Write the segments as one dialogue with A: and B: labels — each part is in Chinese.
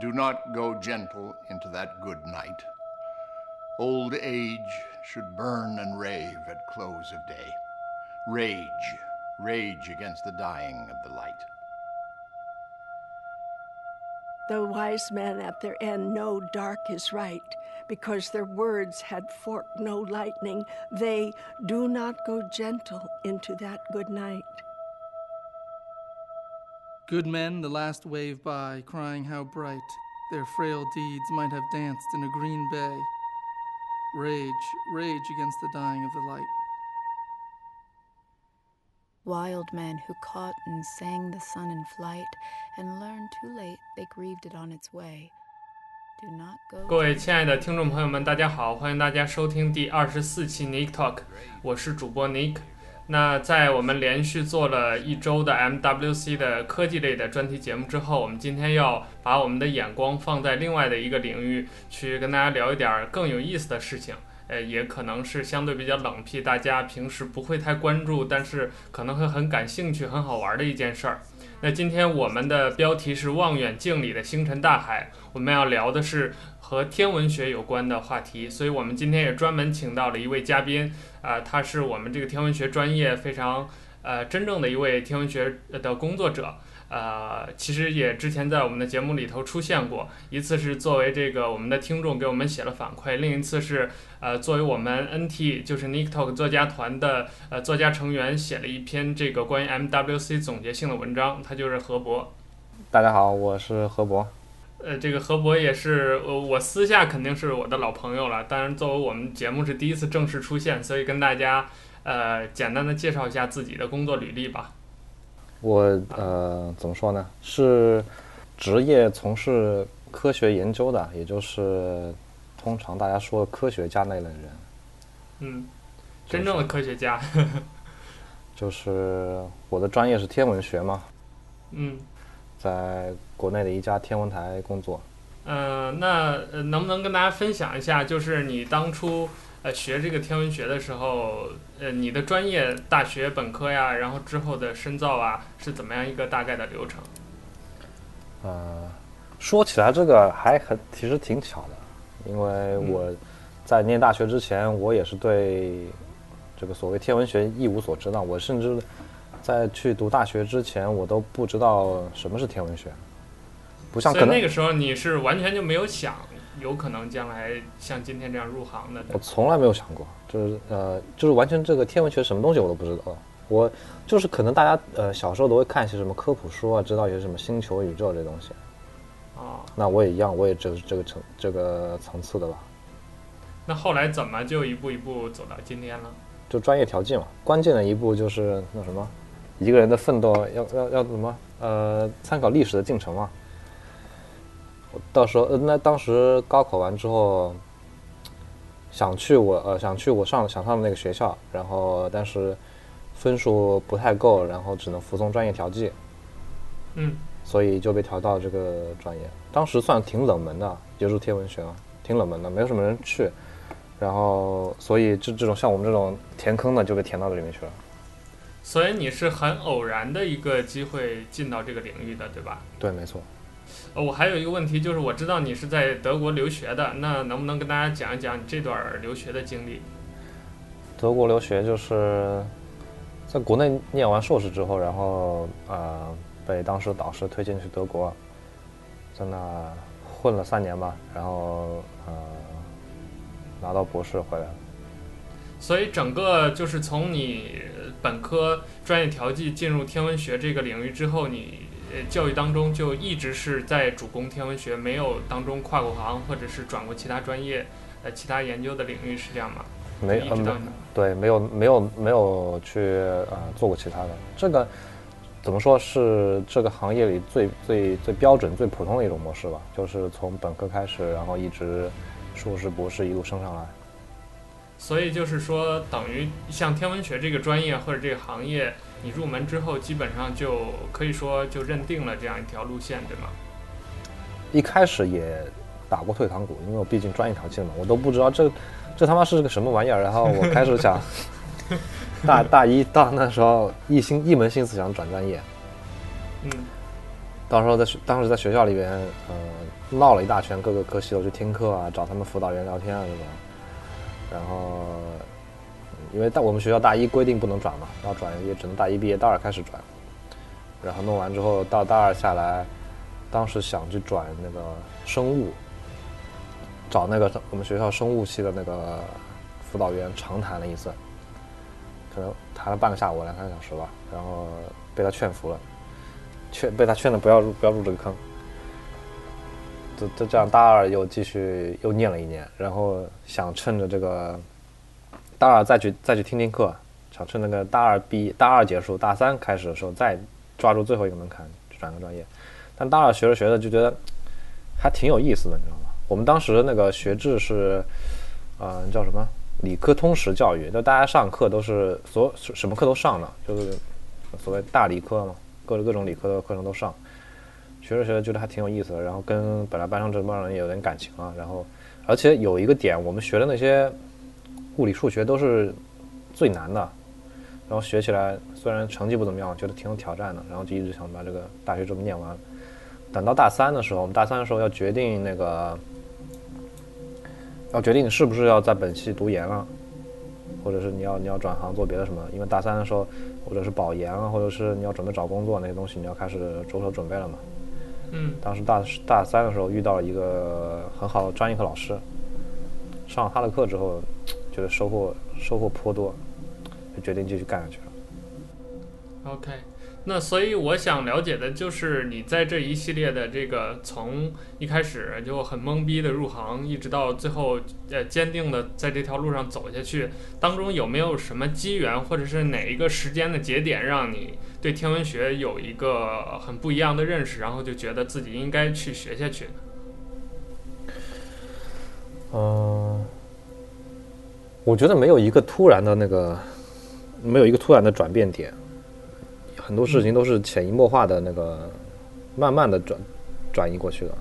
A: Do not go gentle into that good night. Old age should burn and rave at close of day. Rage, rage against the dying of the light.
B: The wise men at their end know dark is right, because their words had forked no lightning. They do not go gentle into that good night.
C: Good men, the last wave by, crying how bright their frail deeds might have danced in a green bay. Rage, rage against the dying of the light.
D: Wild men who caught and sang the sun in flight, and learned too late they grieved it on its way. Do not go.
E: 各位亲爱的听众朋友们，大家好，欢迎大家收听第二十四期 Nick Talk，我是主播 Nick。 那在我们连续做了一周的 MWC 的科技类的专题节目之后，我们今天要把我们的眼光放在另外的一个领域，去跟大家聊一点更有意思的事情。呃，也可能是相对比较冷僻，大家平时不会太关注，但是可能会很感兴趣、很好玩的一件事儿。那今天我们的标题是望远镜里的星辰大海，我们要聊的是和天文学有关的话题，所以我们今天也专门请到了一位嘉宾，啊、呃，他是我们这个天文学专业非常呃真正的一位天文学的工作者。呃，其实也之前在我们的节目里头出现过一次，是作为这个我们的听众给我们写了反馈；另一次是呃作为我们 NT 就是 Nick Talk 作家团的呃作家成员写了一篇这个关于 MWC 总结性的文章，他就是何博。
F: 大家好，我是何博。
E: 呃，这个何博也是呃我私下肯定是我的老朋友了，当然作为我们节目是第一次正式出现，所以跟大家呃简单的介绍一下自己的工作履历吧。
F: 我呃，怎么说呢？是职业从事科学研究的，也就是通常大家说的科学家那类人。
E: 嗯，真正的科学家。
F: 就是我的专业是天文学嘛。
E: 嗯，
F: 在国内的一家天文台工作。
E: 嗯、呃，那能不能跟大家分享一下，就是你当初？呃，学这个天文学的时候，呃，你的专业大学本科呀，然后之后的深造啊，是怎么样一个大概的流程？
F: 呃，说起来这个还很其实挺巧的，因为我在念大学之前，嗯、我也是对这个所谓天文学一无所知道，我甚至在去读大学之前，我都不知道什么是天文学，不像可能
E: 那个时候你是完全就没有想。有可能将来像今天这样入行的，
F: 我从来没有想过，就是呃，就是完全这个天文学什么东西我都不知道。我就是可能大家呃小时候都会看一些什么科普书啊，知道一些什么星球、宇宙这东西。
E: 哦，
F: 那我也一样，我也就是这个层这个层次的吧。
E: 那后来怎么就一步一步走到今天了？
F: 就专业调剂嘛，关键的一步就是那什么，一个人的奋斗要要要怎么呃，参考历史的进程嘛。到时候，呃，那当时高考完之后，想去我呃想去我上想上的那个学校，然后但是分数不太够，然后只能服从专业调剂。
E: 嗯，
F: 所以就被调到这个专业。当时算挺冷门的，就是天文学嘛，挺冷门的，没有什么人去。然后，所以这这种像我们这种填坑的就被填到这里面去了。
E: 所以你是很偶然的一个机会进到这个领域的，对吧？
F: 对，没错。
E: 呃，我还有一个问题，就是我知道你是在德国留学的，那能不能跟大家讲一讲你这段留学的经历？
F: 德国留学就是在国内念完硕士之后，然后呃被当时导师推荐去德国，在那混了三年吧，然后呃拿到博士回来了。
E: 所以整个就是从你本科专业调剂进入天文学这个领域之后，你呃。教育当中就一直是在主攻天文学，没有当中跨过行，或者是转过其他专业，呃，其他研究的领域是这样吗？
F: 没，嗯，对，没有，没有，没有去呃做过其他的。这个怎么说是这个行业里最最最标准、最普通的一种模式吧？就是从本科开始，然后一直硕士、博士一路升上来。
E: 所以就是说，等于像天文学这个专业或者这个行业。你入门之后，基本上就可以说就认定了这样一条路线，对吗？
F: 一开始也打过退堂鼓，因为我毕竟专业调剂嘛，我都不知道这这他妈是个什么玩意儿。然后我开始想，大大一到那时候一心一门心思想转专业。
E: 嗯。
F: 到时候在学当时在学校里边，呃，闹了一大圈，各个科系我去听课啊，找他们辅导员聊天啊这种。然后，因为大我们学校大一规定不能转嘛，要转也只能大一毕业大二开始转。然后弄完之后到大二下来，当时想去转那个生物，找那个我们学校生物系的那个辅导员长谈了一次，可能谈了半个下午两三个小时吧，然后被他劝服了，劝被他劝的不要入不要入这个坑。就就这样，大二又继续又念了一年，然后想趁着这个大二再去再去听听课，想趁那个大二毕大二结束，大三开始的时候再抓住最后一个门槛转个专业。但大二学着学着就觉得还挺有意思的，你知道吗？我们当时那个学制是，呃，叫什么？理科通识教育，就大家上课都是所什么课都上的，就是所谓大理科嘛，各种各种理科的课程都上。学着学着觉得还挺有意思的，然后跟本来班上这帮人也有点感情啊，然后而且有一个点，我们学的那些物理数学都是最难的，然后学起来虽然成绩不怎么样，觉得挺有挑战的，然后就一直想把这个大学这么念完。等到大三的时候，我们大三的时候要决定那个要决定你是不是要在本系读研了，或者是你要你要转行做别的什么，因为大三的时候或者是保研啊，或者是你要准备找工作那些东西，你要开始着手准备了嘛。
E: 嗯，
F: 当时大大三的时候遇到了一个很好的专业课老师，上了他的课之后，觉得收获收获颇多，就决定继续干下去了。
E: OK，那所以我想了解的就是你在这一系列的这个从一开始就很懵逼的入行，一直到最后呃坚定的在这条路上走下去，当中有没有什么机缘，或者是哪一个时间的节点让你？对天文学有一个很不一样的认识，然后就觉得自己应该去学下去。
F: 嗯、我觉得没有一个突然的那个，没有一个突然的转变点，很多事情都是潜移默化的那个，慢慢的转转移过去的。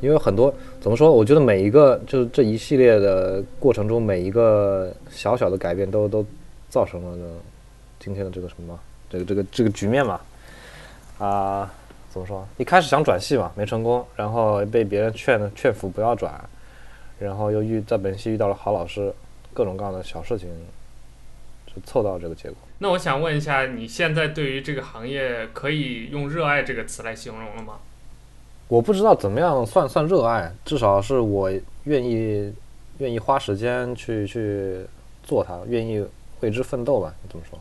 F: 因为很多怎么说？我觉得每一个就是这一系列的过程中，每一个小小的改变都都造成了今天的这个什么。这个这个这个局面嘛，啊、呃，怎么说？一开始想转系嘛，没成功，然后被别人劝劝服不要转，然后又遇在本系遇到了好老师，各种各样的小事情，就凑到这个结果。
E: 那我想问一下，你现在对于这个行业可以用“热爱”这个词来形容了吗？
F: 我不知道怎么样算算热爱，至少是我愿意愿意花时间去去做它，愿意为之奋斗吧？怎么
E: 说？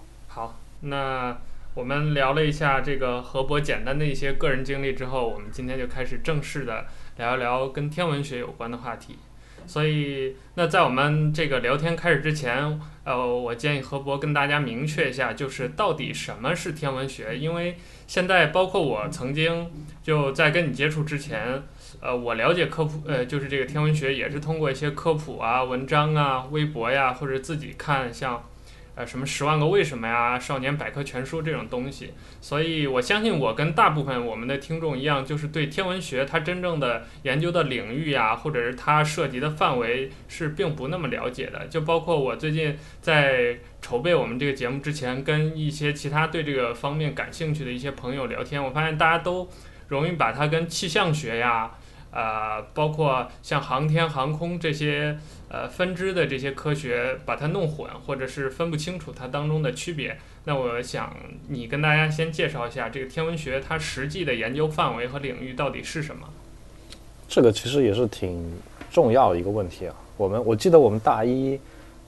E: 那我们聊了一下这个何博简单的一些个人经历之后，我们今天就开始正式的聊一聊跟天文学有关的话题。所以，那在我们这个聊天开始之前，呃，我建议何博跟大家明确一下，就是到底什么是天文学？因为现在包括我曾经就在跟你接触之前，呃，我了解科普，呃，就是这个天文学也是通过一些科普啊、文章啊、微博呀，或者自己看像。呃，什么十万个为什么呀，少年百科全书这种东西，所以我相信我跟大部分我们的听众一样，就是对天文学它真正的研究的领域呀，或者是它涉及的范围是并不那么了解的。就包括我最近在筹备我们这个节目之前，跟一些其他对这个方面感兴趣的一些朋友聊天，我发现大家都容易把它跟气象学呀。呃，包括像航天航空这些呃分支的这些科学，把它弄混，或者是分不清楚它当中的区别。那我想你跟大家先介绍一下这个天文学它实际的研究范围和领域到底是什么？
F: 这个其实也是挺重要的一个问题啊。我们我记得我们大一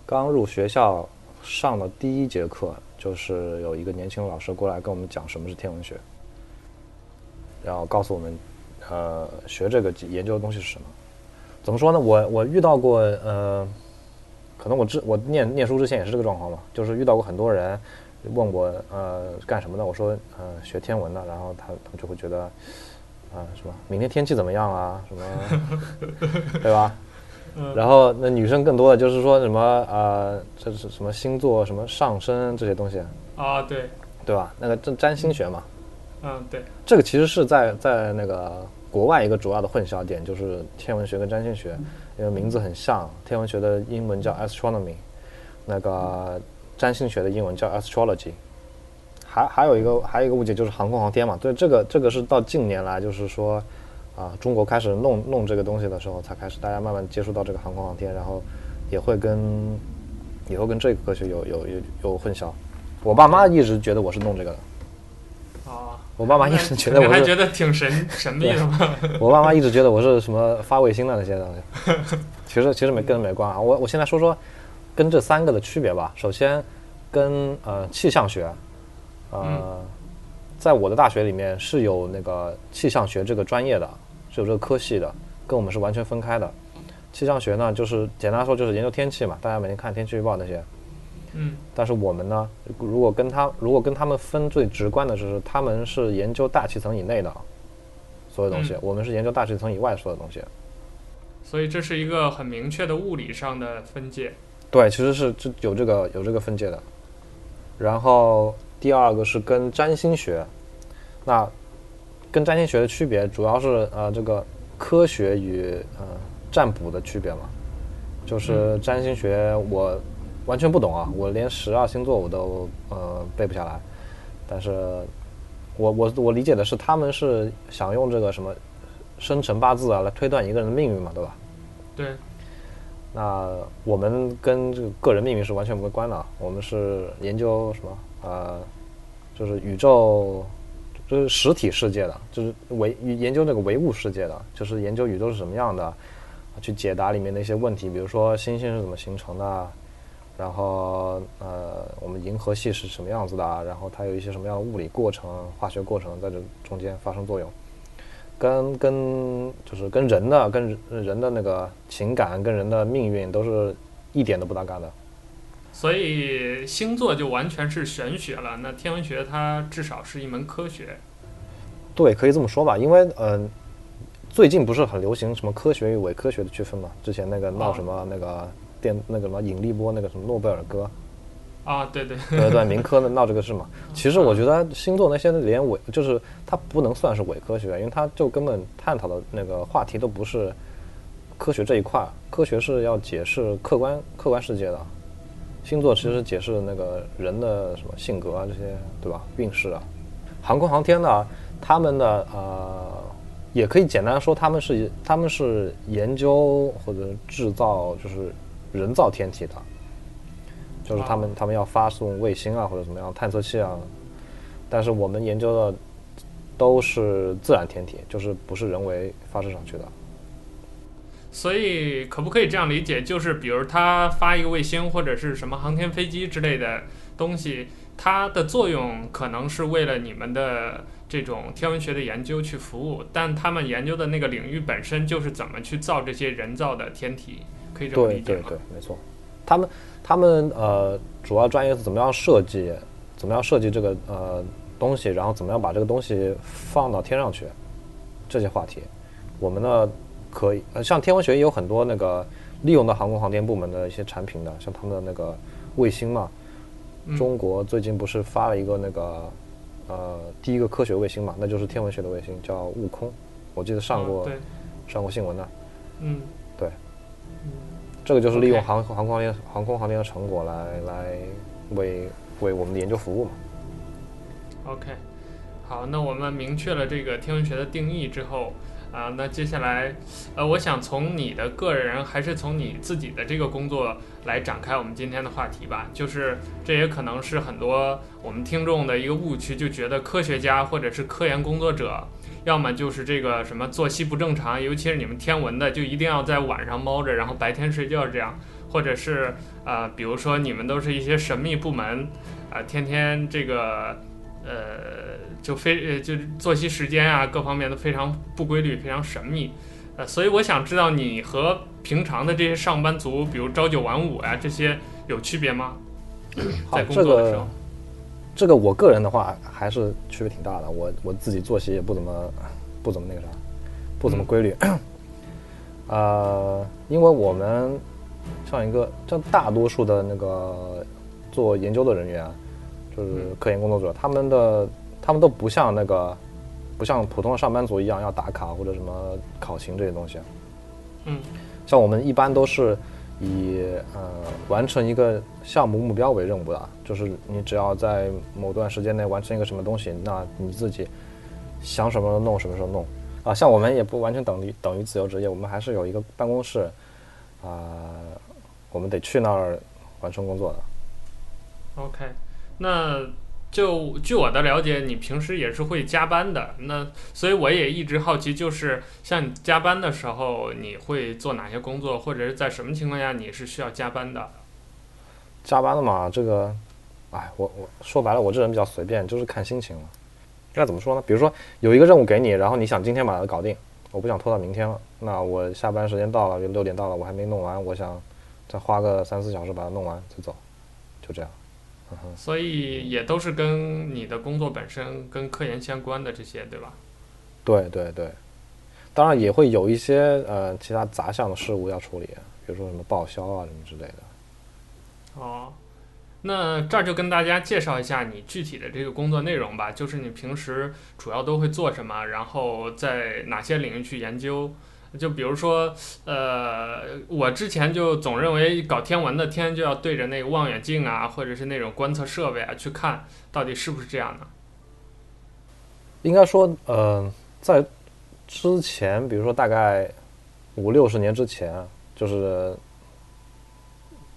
F: 刚入学校上的第一节课，就是有一个年轻老师过来跟我们讲什么是天文学，然后告诉我们。呃，学这个研究的东西是什么？怎么说呢？我我遇到过，呃，可能我之我念念书之前也是这个状况嘛，就是遇到过很多人问我，呃，干什么的？我说，呃，学天文的。然后他他们就会觉得，啊、呃，什么明天天气怎么样啊？什么，对吧？然后那女生更多的就是说什么，呃，这是什么星座、什么上升这些东西
E: 啊？对，
F: 对吧？那个占占星学嘛。
E: 嗯，对。
F: 这个其实是在在那个。国外一个主要的混淆点就是天文学跟占星学，因为名字很像，天文学的英文叫 astronomy，那个占星学的英文叫 astrology。还还有一个还有一个误解就是航空航天嘛，对，这个这个是到近年来就是说，啊、中国开始弄弄这个东西的时候，才开始大家慢慢接触到这个航空航天，然后也会跟以后跟这个科学有有有有混淆。我爸妈一直觉得我是弄这个的。
E: 哦，
F: 我爸妈一直觉得我
E: 还觉得挺神 神秘的吗？
F: 我爸妈一直觉得我是什么发卫星的那些东西，其实其实没跟没关啊。我我现在说说跟这三个的区别吧。首先跟呃气象学，呃。
E: 嗯
F: 在我的大学里面是有那个气象学这个专业的，是有这个科系的，跟我们是完全分开的。气象学呢，就是简单说就是研究天气嘛，大家每天看天气预报那些。
E: 嗯。
F: 但是我们呢，如果跟他如果跟他们分最直观的就是，他们是研究大气层以内的所有东西，
E: 嗯，
F: 我们是研究大气层以外所有东西。
E: 所以这是一个很明确的物理上的分界。
F: 对，其实是这有这个有这个分界的。然后。第二个是跟占星学，那跟占星学的区别主要是呃这个科学与呃占卜的区别嘛，就是占星学我完全不懂啊，我连十二星座我都呃背不下来，但是我我我理解的是他们是想用这个什么生辰八字啊来推断一个人的命运嘛，对吧？
E: 对。
F: 那我们跟这个个人命运是完全无关的，我们是研究什么？呃，就是宇宙，就是实体世界的，就是唯研究那个唯物世界的，就是研究宇宙是什么样的，去解答里面的一些问题，比如说星星是怎么形成的，然后呃，我们银河系是什么样子的，然后它有一些什么样的物理过程、化学过程在这中间发生作用，跟跟就是跟人的、跟人的那个情感、跟人的命运都是一点都不搭嘎的。
E: 所以星座就完全是玄学了。那天文学它至少是一门科学。
F: 对，可以这么说吧。因为嗯、呃，最近不是很流行什么科学与伪科学的区分嘛？之前那个闹什么那个电、哦、那个什么引力波那个什么诺贝尔哥
E: 啊，对对
F: 对对，民科的闹这个事嘛。其实我觉得星座那些连伪就是它不能算是伪科学，因为它就根本探讨的那个话题都不是科学这一块。科学是要解释客观客观世界的。星座其实解释那个人的什么性格啊，这些对吧？运势啊，航空航天呢，他们的呃，也可以简单说，他们是他们是研究或者制造就是人造天体的，就是他们他们要发送卫星啊或者怎么样探测器啊，但是我们研究的都是自然天体，就是不是人为发射上去的。
E: 所以可不可以这样理解？就是比如他发一个卫星或者是什么航天飞机之类的东西，它的作用可能是为了你们的这种天文学的研究去服务，但他们研究的那个领域本身就是怎么去造这些人造的天体，可以这么理解？
F: 对对对，没错。他们他们呃，主要专业是怎么样设计，怎么样设计这个呃东西，然后怎么样把这个东西放到天上去，这些话题，我们呢？可以，呃，像天文学也有很多那个利用到航空航天部门的一些产品的，像他们的那个卫星嘛，
E: 嗯、
F: 中国最近不是发了一个那个，呃，第一个科学卫星嘛，那就是天文学的卫星，叫悟空，我记得上过，
E: 哦、
F: 上过新闻的，
E: 嗯，
F: 这个就是利用航航空航天航空航天的成果来来为为我们的研究服务嘛。
E: OK，好，那我们明确了这个天文学的定义之后。啊，那接下来，呃，我想从你的个人还是从你自己的这个工作来展开我们今天的话题吧。就是这也可能是很多我们听众的一个误区，就觉得科学家或者是科研工作者，要么就是这个什么作息不正常，尤其是你们天文的，就一定要在晚上猫着，然后白天睡觉这样，或者是呃，比如说你们都是一些神秘部门，啊、呃，天天这个，呃。就非呃，就作息时间啊，各方面都非常不规律，非常神秘，呃，所以我想知道你和平常的这些上班族，比如朝九晚五啊，这些有区别吗？在工作的时候，
F: 这个，这个我个人的话还是区别挺大的。我我自己作息也不怎么不怎么那个啥，不怎么规律。嗯、呃，因为我们像一个像大多数的那个做研究的人员，就是科研工作者，他们的。他们都不像那个，不像普通的上班族一样要打卡或者什么考勤这些东西。
E: 嗯，
F: 像我们一般都是以呃完成一个项目目标为任务的，就是你只要在某段时间内完成一个什么东西，那你自己想什么时候弄什么时候弄。啊、像我们也不完全等于等于自由职业，我们还是有一个办公室，啊、我们得去那儿完成工作的。
E: OK，那就据我的了解，你平时也是会加班的。那所以我也一直好奇，就是像你加班的时候，你会做哪些工作，或者是在什么情况下你是需要加班的？
F: 加班的嘛，这个，哎，我我说白了，我这人比较随便，就是看心情了。该怎么说呢？比如说有一个任务给你，然后你想今天把它搞定，我不想拖到明天了。那我下班时间到了，六点到了，我还没弄完，我想再花个三四小时把它弄完再走，就这样。
E: 所以也都是跟你的工作本身跟科研相关的这些，对吧？
F: 对对对，当然也会有一些呃其他杂项的事务要处理，比如说什么报销啊什么之类的。
E: 哦，那这儿就跟大家介绍一下你具体的这个工作内容吧，就是你平时主要都会做什么，然后在哪些领域去研究。就比如说，呃，我之前就总认为搞天文的天天就要对着那个望远镜啊，或者是那种观测设备啊去看，到底是不是这样的？
F: 应该说，呃，在之前，比如说大概五六十年之前，就是。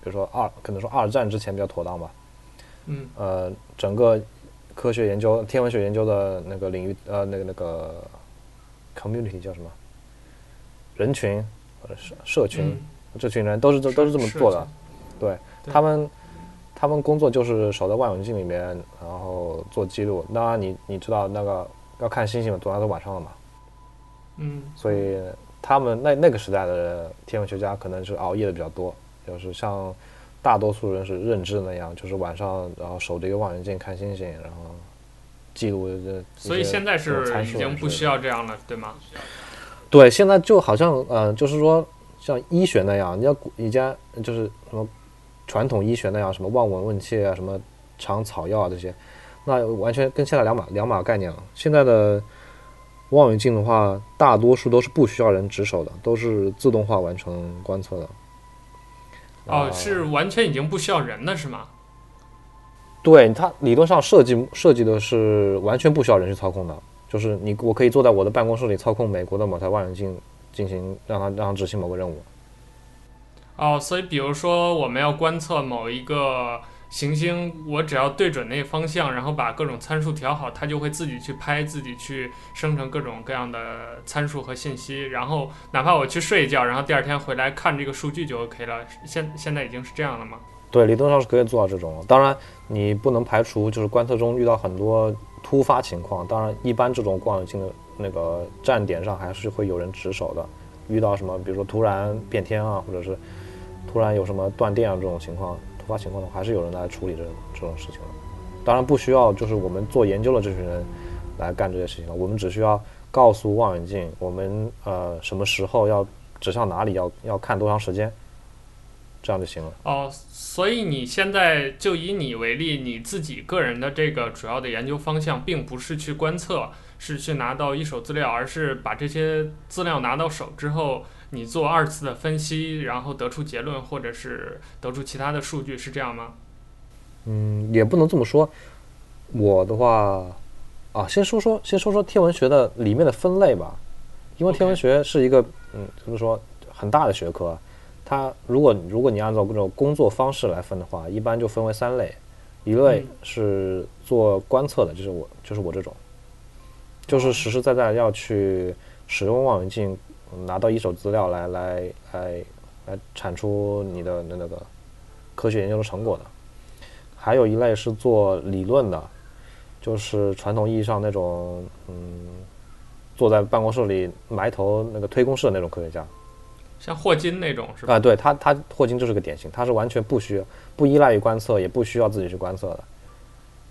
F: 比如说二，可能说二战之前比较妥当吧。
E: 嗯。
F: 呃，整个科学研究、天文学研究的那个领域，呃，那个那个 community 叫什么？人群或者社社群，嗯、这群人都是这都是这么做的。对，对他们，他们工作就是守在望远镜里面，然后做记录。当然，你你知道那个要看星星嘛，总要是晚上了嘛。
E: 嗯。
F: 所以他们那那个时代的天文学家可能是熬夜的比较多。就是像大多数人是认知那样，就是晚上然后守着一个望远镜看星星，然后记录这。
E: 所以现在是已经不需要这样了，对吗？
F: 对，现在就好像呃，就是说像医学那样，你要以前就是什么传统医学那样，什么望闻问切啊，什么尝草药啊这些，那完全跟现在两码两码概念了。现在的望远镜的话，大多数都是不需要人值守的，都是自动化完成观测的。
E: 哦，是完全已经不需要人了，是吗？
F: 对，它理论上设计设计的是完全不需要人去操控的，就是你我可以坐在我的办公室里操控美国的某台望远镜进行让它让它执行某个任务。
E: 哦，所以比如说我们要观测某一个。行星，我只要对准那个方向，然后把各种参数调好，它就会自己去拍，自己去生成各种各样的参数和信息。然后哪怕我去睡一觉，然后第二天回来看这个数据就 OK 了。现现在已经是这样了吗？
F: 对，理论上是可以做到这种。当然，你不能排除就是观测中遇到很多突发情况。当然，一般这种望远镜的那个站点上还是会有人值守的。遇到什么，比如说突然变天啊，或者是突然有什么断电啊这种情况。突发情况的话，还是有人来处理这这种事情的。当然不需要，就是我们做研究的这群人来干这些事情了。我们只需要告诉望远镜，我们呃什么时候要指向哪里，要要看多长时间，这样就行了。
E: 哦，所以你现在就以你为例，你自己个人的这个主要的研究方向，并不是去观测，是去拿到一手资料，而是把这些资料拿到手之后。你做二次的分析，然后得出结论，或者是得出其他的数据，是这样吗？
F: 嗯，也不能这么说。我的话，啊，先说说，先说说天文学的里面的分类吧。因为天文学是一个.嗯，怎么说，很大的学科。它如果如果你按照这种工作方式来分的话，一般就分为三类。一类是做观测的，就是我，就是我这种，就是实实在在要去使用望远镜。拿到一手资料来来来来产出你的那那个科学研究的成果的，还有一类是做理论的，就是传统意义上那种嗯，坐在办公室里埋头那个推公式的那种科学家，
E: 像霍金那种是吧？
F: 啊，对他他霍金就是个典型，他是完全不需要不依赖于观测，也不需要自己去观测的。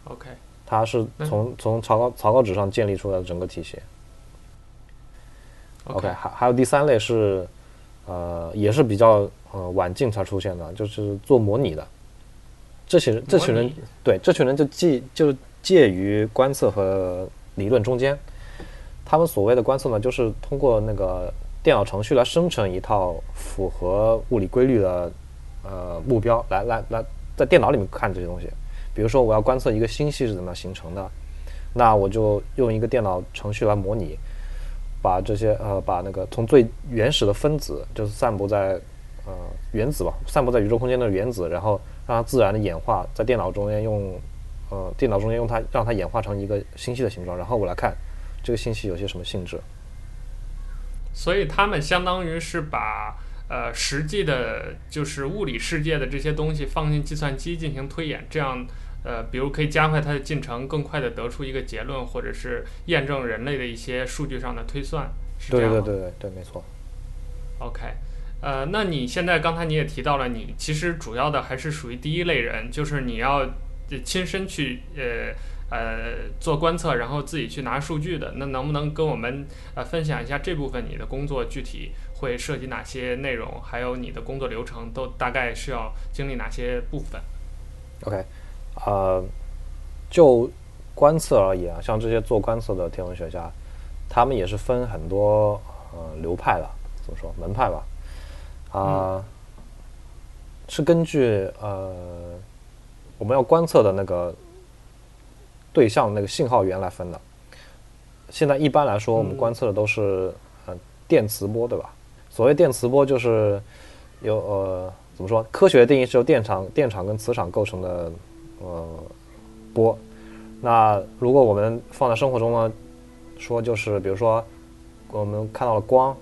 E: OK，
F: 他是从从草稿草稿纸上建立出来的整个体系。OK，还还有第三类是，呃，也是比较呃晚近才出现的，就是做模拟的。这些人，这群人，对，这群人就介就介于观测和理论中间。他们所谓的观测呢，就是通过那个电脑程序来生成一套符合物理规律的呃目标，来来来，在电脑里面看这些东西。比如说，我要观测一个星系是怎么形成的，那我就用一个电脑程序来模拟。把这些呃把那个从最原始的分子，就是散布在呃原子吧，散布在宇宙空间的原子，然后让它自然的演化，在电脑中间用呃电脑中间用它让它演化成一个星系的形状，然后我来看这个星系有些什么性质。
E: 所以他们相当于是把呃实际的，就是物理世界的这些东西放进计算机进行推演，这样。呃，比如可以加快它的进程，更快地得出一个结论，或者是验证人类的一些数据上的推算，是这样吗？
F: 对对对对对，没错。
E: OK，呃，那你现在刚才你也提到了，你其实主要的还是属于第一类人，就是你要亲身去呃呃做观测，然后自己去拿数据的。那能不能跟我们呃分享一下这部分你的工作具体会涉及哪些内容，还有你的工作流程都大概需要经历哪些部分
F: ？OK。呃，就观测而言啊，像这些做观测的天文学家，他们也是分很多呃流派的，怎么说门派吧？啊、呃，嗯、是根据呃我们要观测的那个对象那个信号源来分的。现在一般来说，我们观测的都是呃电磁波，对吧？所谓电磁波，就是有呃怎么说？科学的定义是由电场、电场跟磁场构成的。呃，波，那如果我们放在生活中呢，说就是比如说我们看到了光，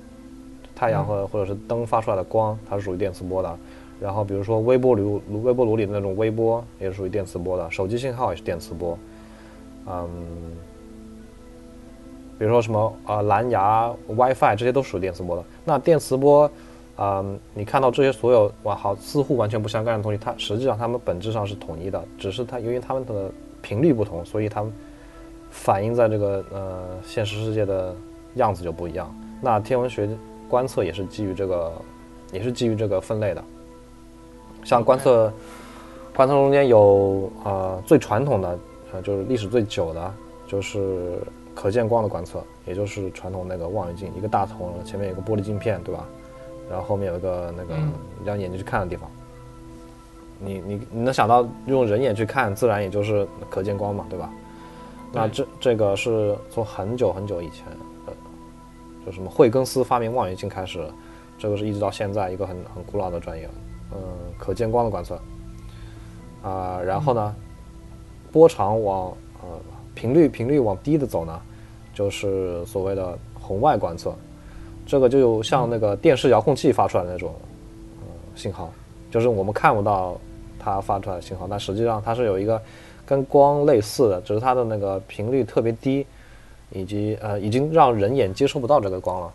F: 太阳和或者是灯发出来的光，它是属于电磁波的。然后比如说微波炉微波炉里的那种微波也是属于电磁波的。手机信号也是电磁波。嗯，比如说什么呃蓝牙 WiFi 这些都属于电磁波的。那电磁波。嗯，你看到这些所有哇，好似乎完全不相干的东西，它实际上它们本质上是统一的，只是它由于它们的频率不同，所以它们反映在这个呃现实世界的样子就不一样。那天文学观测也是基于这个，也是基于这个分类的。像观测观测中间有呃最传统的，呃就是历史最久的，就是可见光的观测，也就是传统那个望远镜，一个大筒，前面有个玻璃镜片，对吧？然后后面有一个那个让眼睛去看的地方，嗯、你你你能想到用人眼去看，自然也就是可见光嘛，对吧？那这这个是从很久很久以前，呃，就什么惠更斯发明望远镜开始，这个是一直到现在一个很很古老的专业，嗯，可见光的观测。啊、呃，然后呢，嗯、波长往呃频率频率往低的走呢，就是所谓的红外观测。这个就像那个电视遥控器发出来的那种，呃，信号，就是我们看不到它发出来的信号，但实际上它是有一个跟光类似的，只是它的那个频率特别低，以及呃，已经让人眼接收不到这个光了。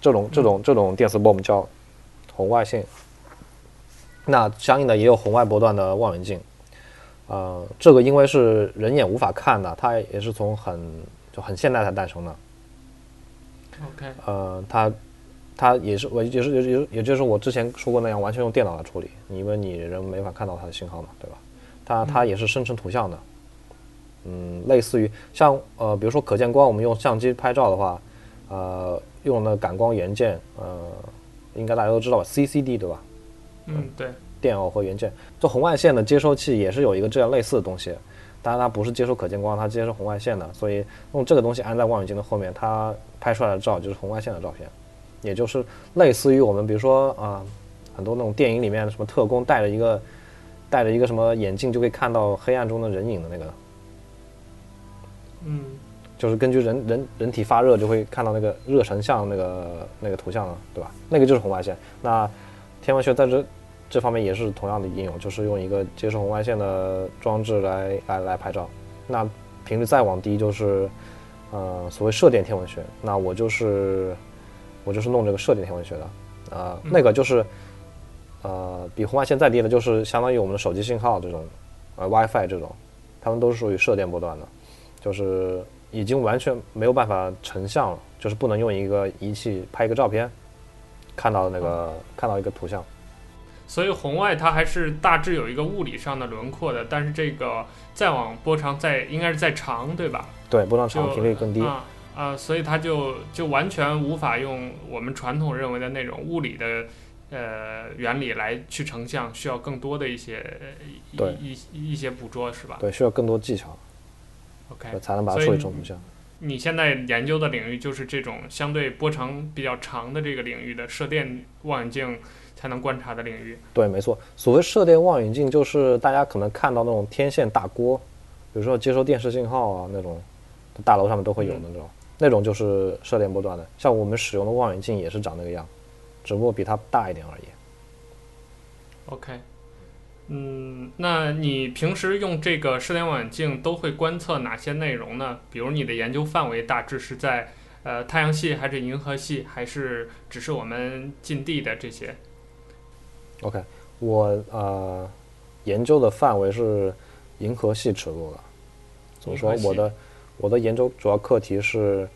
F: 这种这种这种电磁波我们叫红外线。那相应的也有红外波段的望远镜，呃，这个因为是人眼无法看的，它也是从很就很现代才诞生的。
E: OK，
F: 呃，它，它也是我也是也是也就是我之前说过那样，完全用电脑来处理，因为你人没法看到它的信号嘛，对吧？它它也是生成图像的，嗯，类似于像呃，比如说可见光，我们用相机拍照的话，呃，用那感光元件，呃，应该大家都知道吧，CCD 对吧？
E: 嗯，对，
F: 电偶和元件，做红外线的接收器也是有一个这样类似的东西。当然它不是接收可见光，它接收红外线的，所以用这个东西安在望远镜的后面，它拍出来的照就是红外线的照片，也就是类似于我们比如说啊、呃，很多那种电影里面什么特工戴着一个戴着一个什么眼镜就可以看到黑暗中的人影的那个，
E: 嗯，
F: 就是根据人人人体发热就会看到那个热成像那个那个图像了，对吧？那个就是红外线。那天文学在这。这方面也是同样的应用，就是用一个接收红外线的装置来来来拍照。那频率再往低就是，呃，所谓射电天文学。那我就是我就是弄这个射电天文学的，呃，那个就是，呃，比红外线再低的，就是相当于我们的手机信号这种，呃，WiFi 这种，它们都是属于射电波段的，就是已经完全没有办法成像了，就是不能用一个仪器拍一个照片，看到那个看到一个图像。
E: 所以红外它还是大致有一个物理上的轮廓的，但是这个再往波长再应该是再长，对吧？
F: 对，波长长，频率更低
E: 啊啊，所以它就就完全无法用我们传统认为的那种物理的呃原理来去成像，需要更多的一些
F: 对
E: 一一一些捕捉，是吧？
F: 对，需要更多技巧。
E: OK，
F: 才能把它处理成图像。
E: 你现在研究的领域就是这种相对波长比较长的这个领域的射电望远镜才能观察的领域。
F: 对，没错。所谓射电望远镜，就是大家可能看到那种天线大锅，比如说接收电视信号啊那种，大楼上面都会有的那种，嗯、那种就是射电波段的。像我们使用的望远镜也是长那个样，只不过比它大一点而已。
E: OK。嗯，那你平时用这个射电望远镜都会观测哪些内容呢？比如你的研究范围大致是在呃太阳系，还是银河系，还是只是我们近地的这些
F: ？OK，我呃研究的范围是银河系尺度的，怎么说？我的我的研究主要课题是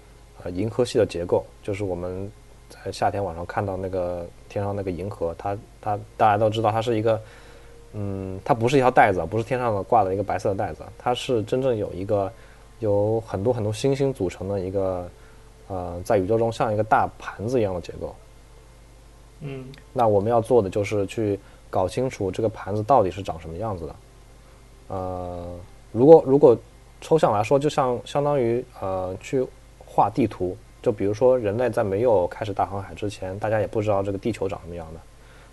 F: 呃银河系的结构，就是我们在夏天晚上看到那个天上那个银河，它它大家都知道它是一个。嗯，它不是一条带子，不是天上的挂的一个白色的带子，它是真正有一个有很多很多星星组成的一个，呃，在宇宙中像一个大盘子一样的结构。
E: 嗯，
F: 那我们要做的就是去搞清楚这个盘子到底是长什么样子的。呃，如果如果抽象来说，就像相当于呃去画地图，就比如说人类在没有开始大航海之前，大家也不知道这个地球长什么样的，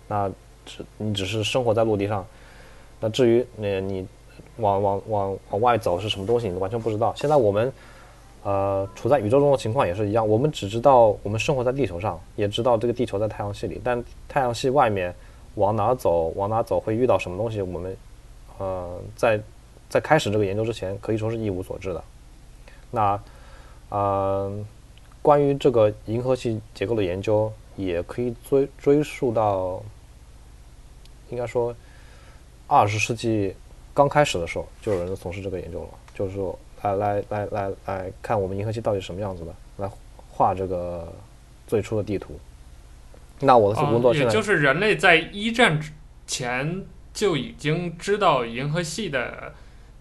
F: 那只。你只是生活在陆地上，那至于你你往往往往外走是什么东西，你完全不知道。现在我们呃处在宇宙中的情况也是一样，我们只知道我们生活在地球上，也知道这个地球在太阳系里，但太阳系外面往哪走，往哪走会遇到什么东西，我们呃在在开始这个研究之前可以说是一无所知的。那呃关于这个银河系结构的研究，也可以追追溯到。应该说，二十世纪刚开始的时候，就有人从事这个研究了，就是说，来来来来来看我们银河系到底什么样子的，来画这个最初的地图。那我的工作现在、
E: 哦、也就是人类在一战之前就已经知道银河系的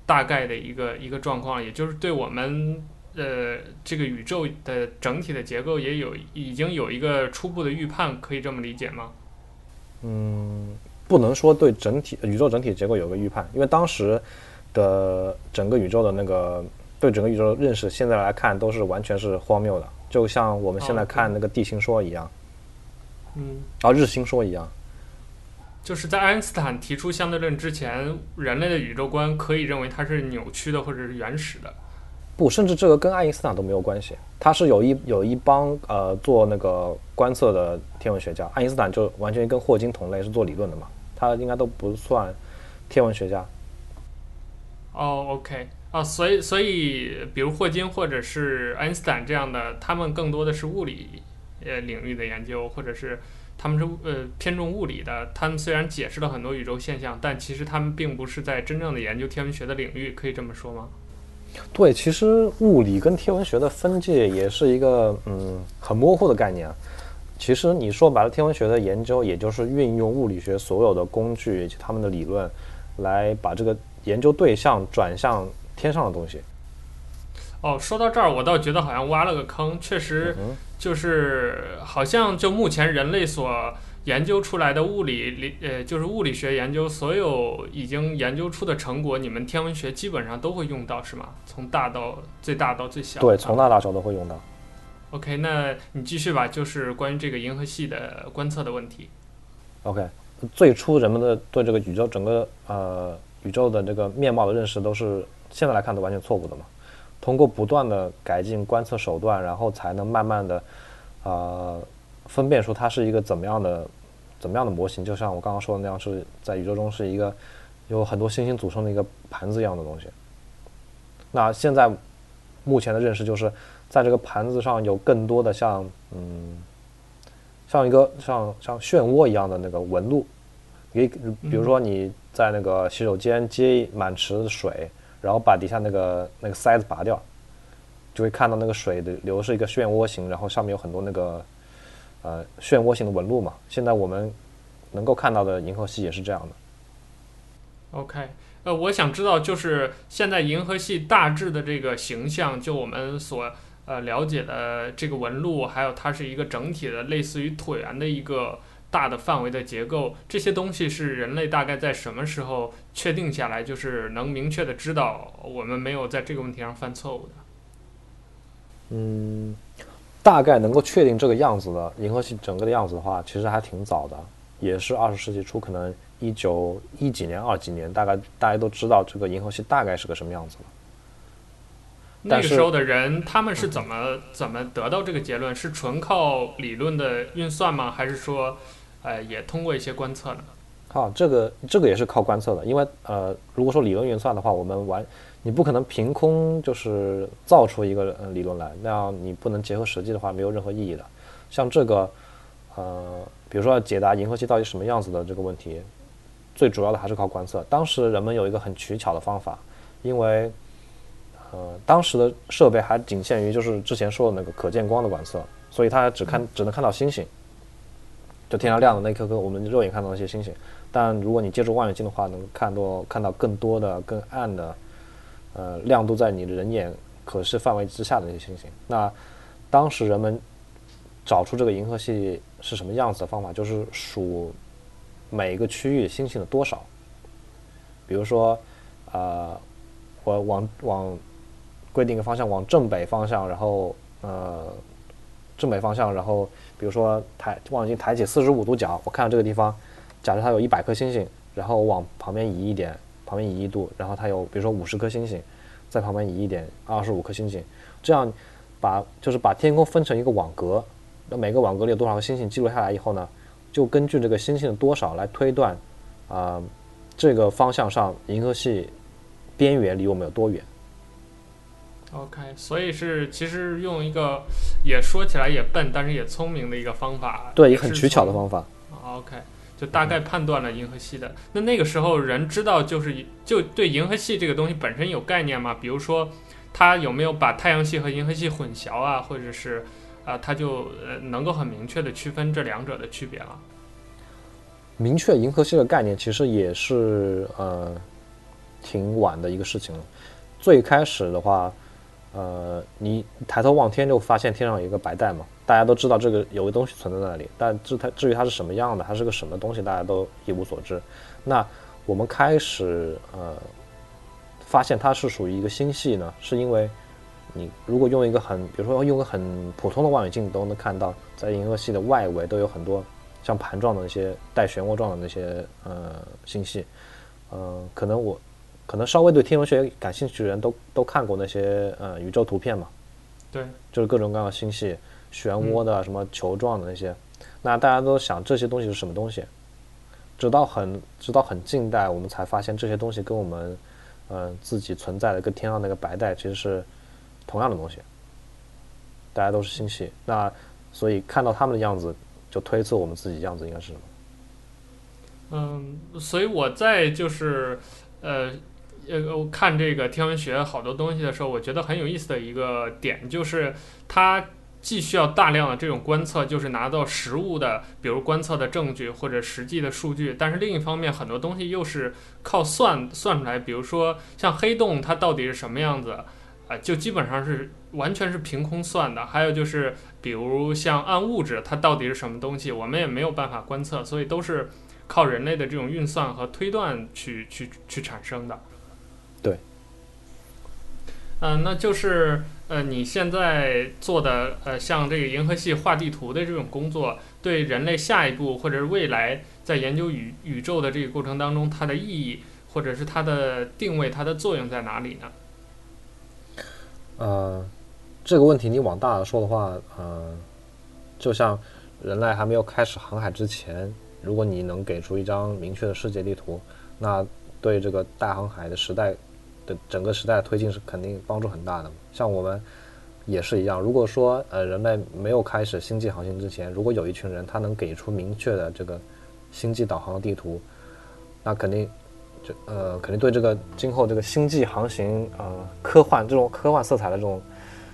E: 大概的一个一个状况，也就是对我们呃这个宇宙的整体的结构也有已经有一个初步的预判，可以这么理解吗？
F: 嗯。不能说对整体宇宙整体结构有个预判，因为当时的整个宇宙的那个对整个宇宙的认识，现在来看都是完全是荒谬的，就像我们现在看那个地心说一样，
E: 嗯，
F: 啊，日心说一样，
E: 就是在爱因斯坦提出相对论之前，人类的宇宙观可以认为它是扭曲的或者是原始的。
F: 不，甚至这个跟爱因斯坦都没有关系。他是有一有一帮呃做那个观测的天文学家，爱因斯坦就完全跟霍金同类，是做理论的嘛。他应该都不算天文学家。
E: 哦，OK，啊，所以所以，比如霍金或者是爱因斯坦这样的，他们更多的是物理呃领域的研究，或者是他们是呃偏重物理的。他们虽然解释了很多宇宙现象，但其实他们并不是在真正的研究天文学的领域，可以这么说吗？
F: 对，其实物理跟天文学的分界也是一个嗯很模糊的概念。其实你说白了，天文学的研究也就是运用物理学所有的工具以及他们的理论，来把这个研究对象转向天上的东西。
E: 哦，说到这儿，我倒觉得好像挖了个坑。确实，就是好像就目前人类所研究出来的物理理呃，就是物理学研究所有已经研究出的成果，你们天文学基本上都会用到，是吗？从大到最大到最小。
F: 对，从大到小都会用到。
E: OK，那你继续吧，就是关于这个银河系的观测的问题。
F: OK，最初人们的对这个宇宙整个呃宇宙的这个面貌的认识都是现在来看都完全错误的嘛。通过不断的改进观测手段，然后才能慢慢的呃分辨出它是一个怎么样的怎么样的模型。就像我刚刚说的那样，是在宇宙中是一个有很多星星组成的一个盘子一样的东西。那现在目前的认识就是。在这个盘子上有更多的像嗯，像一个像像漩涡一样的那个纹路，你比如说你在那个洗手间接满池的水，然后把底下那个那个塞子拔掉，就会看到那个水的流是一个漩涡形，然后上面有很多那个呃漩涡形的纹路嘛。现在我们能够看到的银河系也是这样的。
E: OK，呃，我想知道就是现在银河系大致的这个形象，就我们所。呃，了解的这个纹路，还有它是一个整体的，类似于椭圆的一个大的范围的结构，这些东西是人类大概在什么时候确定下来，就是能明确的知道我们没有在这个问题上犯错误的？
F: 嗯，大概能够确定这个样子的银河系整个的样子的话，其实还挺早的，也是二十世纪初，可能一九一几年、二几年，大概大家都知道这个银河系大概是个什么样子了。
E: 那个时候的人，他们是怎么怎么得到这个结论？是纯靠理论的运算吗？还是说，呃，也通过一些观测呢？
F: 好，这个这个也是靠观测的，因为呃，如果说理论运算的话，我们完你不可能凭空就是造出一个理论来，那样你不能结合实际的话，没有任何意义的。像这个，呃，比如说要解答银河系到底什么样子的这个问题，最主要的还是靠观测。当时人们有一个很取巧的方法，因为。呃，当时的设备还仅限于就是之前说的那个可见光的观测，所以它只看只能看到星星，就天上亮的那颗颗我们肉眼看到那些星星。但如果你借助望远镜的话，能看多看到更多的、更暗的，呃，亮度在你的人眼可视范围之下的那些星星。那当时人们找出这个银河系是什么样子的方法，就是数每一个区域星星的多少。比如说，呃，我往往。规定一个方向，往正北方向，然后呃，正北方向，然后比如说抬望远镜抬起四十五度角，我看到这个地方，假设它有一百颗星星，然后往旁边移一点，旁边移一度，然后它有比如说五十颗星星，在旁边移一点，二十五颗星星，这样把就是把天空分成一个网格，那每个网格里有多少个星星记录下来以后呢，就根据这个星星的多少来推断，啊、这个方向上银河系边缘离我们有多远。
E: OK，所以是其实用一个也说起来也笨，但是也聪明的一个方法，
F: 对，也很取巧的方法。
E: OK，就大概判断了银河系的。那那个时候人知道就是就对银河系这个东西本身有概念吗？比如说他有没有把太阳系和银河系混淆啊，或者是啊，他就呃能够很明确的区分这两者的区别了？
F: 明确银河系的概念其实也是呃挺晚的一个事情了。最开始的话。呃，你抬头望天就发现天上有一个白带嘛，大家都知道这个有个东西存在那里，但至它至于它是什么样的，它是个什么东西，大家都一无所知。那我们开始呃发现它是属于一个星系呢，是因为你如果用一个很，比如说用个很普通的望远镜都能看到，在银河系的外围都有很多像盘状的那些带漩涡状的那些呃星系，呃，可能我。可能稍微对天文学感兴趣的人都都看过那些呃宇宙图片嘛，
E: 对，
F: 就是各种各样的星系，漩涡的什么球状的那些，嗯、那大家都想这些东西是什么东西？直到很直到很近代，我们才发现这些东西跟我们嗯、呃、自己存在的跟天上那个白带其实是同样的东西，大家都是星系，那所以看到他们的样子，就推测我们自己样子应该是什么？
E: 嗯，所以我在就是呃。呃，我看这个天文学好多东西的时候，我觉得很有意思的一个点就是，它既需要大量的这种观测，就是拿到实物的，比如观测的证据或者实际的数据，但是另一方面，很多东西又是靠算算出来，比如说像黑洞它到底是什么样子，啊、就基本上是完全是凭空算的。还有就是，比如像暗物质它到底是什么东西，我们也没有办法观测，所以都是靠人类的这种运算和推断去去去产生的。嗯、那就是呃，你现在做的呃，像这个银河系画地图的这种工作，对人类下一步或者是未来在研究宇宇宙的这个过程当中，它的意义或者是它的定位、它的作用在哪里呢？
F: 呃，这个问题你往大了说的话，呃，就像人类还没有开始航海之前，如果你能给出一张明确的世界地图，那对这个大航海的时代。的整个时代的推进是肯定帮助很大的。像我们也是一样，如果说呃人类没有开始星际航行之前，如果有一群人他能给出明确的这个星际导航地图，那肯定就呃肯定对这个今后这个星际航行呃科幻这种科幻色彩的这种